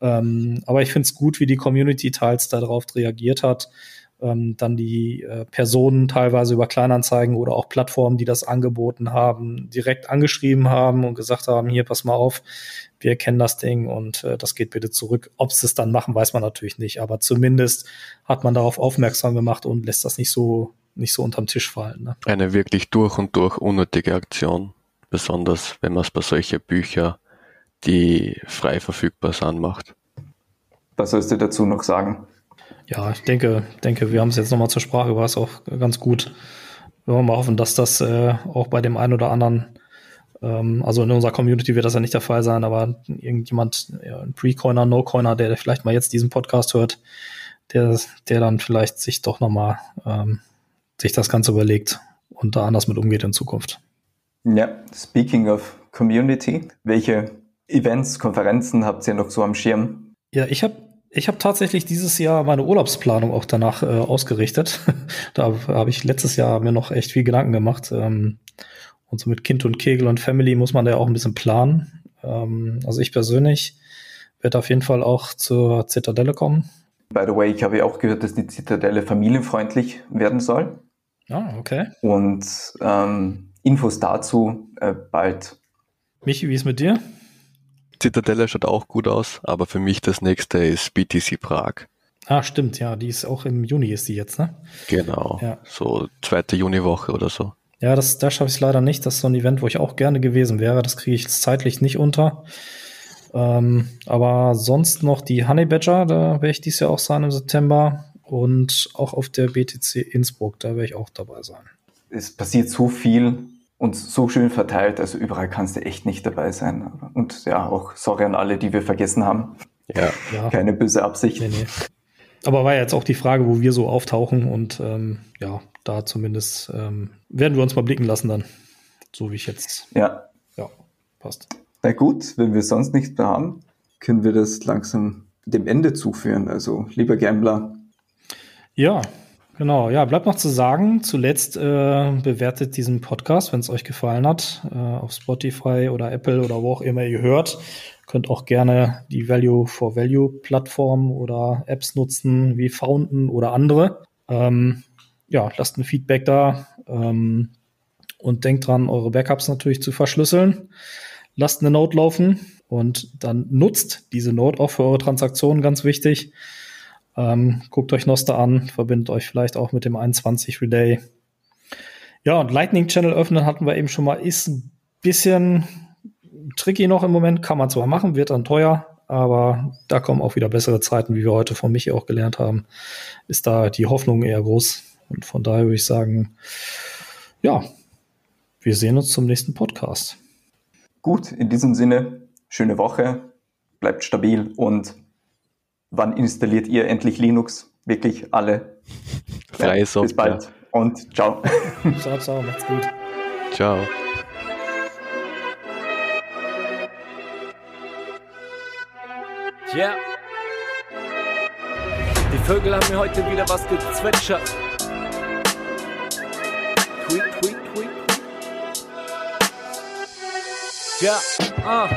Ähm, aber ich finde es gut, wie die Community teils darauf reagiert hat ähm, dann die äh, Personen teilweise über Kleinanzeigen oder auch Plattformen, die das angeboten haben, direkt angeschrieben haben und gesagt haben, hier, pass mal auf, wir kennen das Ding und äh, das geht bitte zurück. Ob sie es dann machen, weiß man natürlich nicht, aber zumindest hat man darauf aufmerksam gemacht und lässt das nicht so nicht so unterm Tisch fallen. Ne? Eine wirklich durch und durch unnötige Aktion, besonders wenn man es bei solchen Büchern, die frei verfügbar sind, macht. Was sollst du dazu noch sagen? ja, ich denke, denke, wir haben es jetzt nochmal zur Sprache, war es auch ganz gut. Wir wollen mal hoffen, dass das äh, auch bei dem einen oder anderen, ähm, also in unserer Community wird das ja nicht der Fall sein, aber irgendjemand, ja, ein Pre-Coiner, No-Coiner, der vielleicht mal jetzt diesen Podcast hört, der, der dann vielleicht sich doch nochmal ähm, sich das Ganze überlegt und da anders mit umgeht in Zukunft. Ja, speaking of Community, welche Events, Konferenzen habt ihr noch so am Schirm? Ja, ich habe ich hab tatsächlich dieses Jahr meine Urlaubsplanung auch danach äh, ausgerichtet. da habe ich letztes Jahr mir noch echt viel Gedanken gemacht. Ähm, und so mit Kind und Kegel und Family muss man da ja auch ein bisschen planen. Ähm, also ich persönlich werde auf jeden Fall auch zur Zitadelle kommen. By the way, ich habe ja auch gehört, dass die Zitadelle familienfreundlich werden soll. Ah, okay. Und ähm, Infos dazu äh, bald. Michi, wie ist mit dir? Zitadelle schaut auch gut aus, aber für mich das nächste ist BTC Prag. Ah, stimmt, ja, die ist auch im Juni ist die jetzt, ne? Genau. Ja. So zweite Juniwoche oder so. Ja, das, da schaffe ich es leider nicht. Das ist so ein Event, wo ich auch gerne gewesen wäre. Das kriege ich zeitlich nicht unter. Ähm, aber sonst noch die Honey Badger, da werde ich dies Jahr auch sein im September. Und auch auf der BTC Innsbruck, da werde ich auch dabei sein. Es passiert so viel und so schön verteilt, also überall kannst du echt nicht dabei sein. Und ja, auch sorry an alle, die wir vergessen haben. Ja. Ja, Keine böse Absicht. nee, nee. Aber war ja jetzt auch die Frage, wo wir so auftauchen und ähm, ja, da zumindest ähm, werden wir uns mal blicken lassen dann. So wie ich jetzt. Ja, Ja, passt. na gut, wenn wir sonst nichts mehr haben, können wir das langsam dem Ende zuführen. Also, lieber Gambler, Ja, genau. Ja, bleibt noch zu sagen, zuletzt äh, bewertet diesen Podcast, wenn es euch gefallen hat, äh, auf Spotify oder Apple oder wo auch immer ihr hört. Könnt auch gerne die Value for Value Plattform oder Apps nutzen, wie Fountain oder andere. Ähm, ja, lasst ein Feedback da ähm, und denkt dran, eure Backups natürlich zu verschlüsseln. Lasst eine Note laufen und dann nutzt diese Note auch für eure Transaktionen, ganz wichtig. Ähm, guckt euch Noster an, verbindet euch vielleicht auch mit dem 21 Relay. Ja, und Lightning Channel öffnen hatten wir eben schon mal, ist ein bisschen tricky noch im Moment, kann man zwar machen, wird dann teuer, aber da kommen auch wieder bessere Zeiten, wie wir heute von Michi auch gelernt haben, ist da die Hoffnung eher groß. Und von daher würde ich sagen, ja, wir sehen uns zum nächsten Podcast. gut, in diesem Sinne, schöne Woche, bleibt stabil und wann installiert ihr endlich Linux? Wirklich alle. Freie Bis Software. bald und ciao. Ciao, ciao, macht's gut. Ciao. Ja. Die Vögel haben mir heute wieder was gezwitschert. Tweet, tweet, tweet. Ja, ah.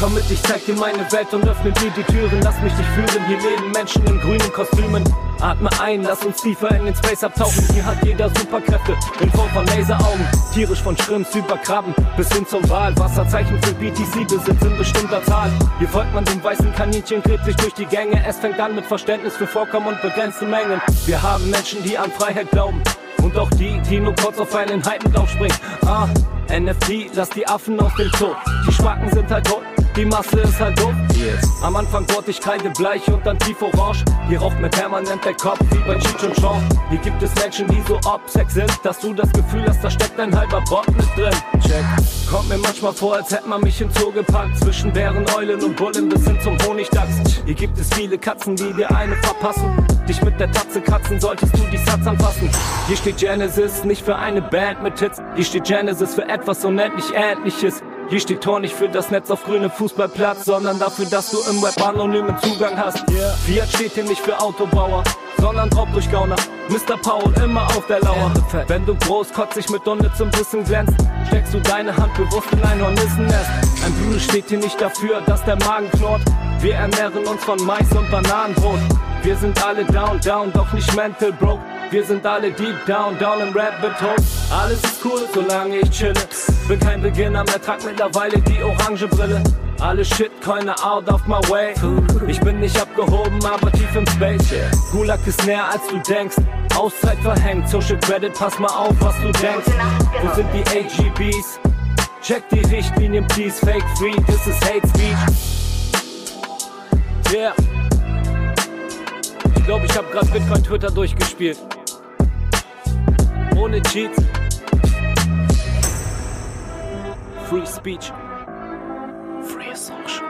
Komm mit, ich zeig dir meine Welt und öffne dir die Türen. Lass mich dich führen. Hier leben Menschen in grünen Kostümen. Atme ein, lass uns tiefer in den Space abtauchen. Hier hat jeder Superkräfte in Form von Laseraugen. Tierisch von Shrimps über Krabben bis hin zum Wal. Wasserzeichen für BTC-Besitz in bestimmter Zahl. Hier folgt man dem weißen Kaninchen, gräbt sich durch die Gänge. Es fängt an mit Verständnis für Vorkommen und begrenzte Mengen. Wir haben Menschen, die an Freiheit glauben. Und auch die, die nur kurz auf einen Hype mit. Ah, NFT, lass die Affen aus dem Zoo. Die Schmacken sind halt tot. Die Masse ist halt doof. Yes. Am Anfang wurde ich kreidebleich und dann tief orange. Hier raucht mir permanent der Kopf wie bei Cheech und Chong. Hier gibt es Menschen, die so obsex sind, dass du das Gefühl hast, da steckt ein halber Bot mit drin. Check. Kommt mir manchmal vor, als hätte man mich in Zoo gepackt. Zwischen Bären, Eulen und Bullen bis hin zum Honigdachs. Hier gibt es viele Katzen, die dir eine verpassen. Dich mit der Tatze kratzen, solltest du die Satz anfassen. Hier steht Genesis nicht für eine Band mit Hits. Hier steht Genesis für etwas unendlich Ähnliches. Hier steht Tor nicht für das Netz auf grünem Fußballplatz, sondern dafür, dass du im Web anonymen Zugang hast. Yeah. Fiat steht hier nicht für Autobauer, sondern Raubdurchgauner. Mr. Paul immer auf der Lauer. Wenn du großkotzig mit unnützem Wissen glänzt, steckst du deine Hand bewusst in ein Hornissennest. Ein Bruder steht hier nicht dafür, dass der Magen knurrt. Wir ernähren uns von Mais und Bananenbrot. Wir sind alle down, down, doch nicht mental broke. Wir sind alle deep down, down im Rabbit Hole. Alles ist cool, solange ich chille. Bin kein Beginner mehr, trag mittlerweile die orange Brille. Alle Shitcoiner out of my way. Ich bin nicht abgehoben, aber tief im Space. Gulag ist näher als du denkst. Auszeit verhängt, Social Credit, pass mal auf, was du denkst. Wo sind die AGBs? Check die Richtlinien, please. Fake free, this is hate speech. Yeah. Ich glaube, ich habe gerade Bitcoin Twitter durchgespielt. Free Speech. Free Assumption.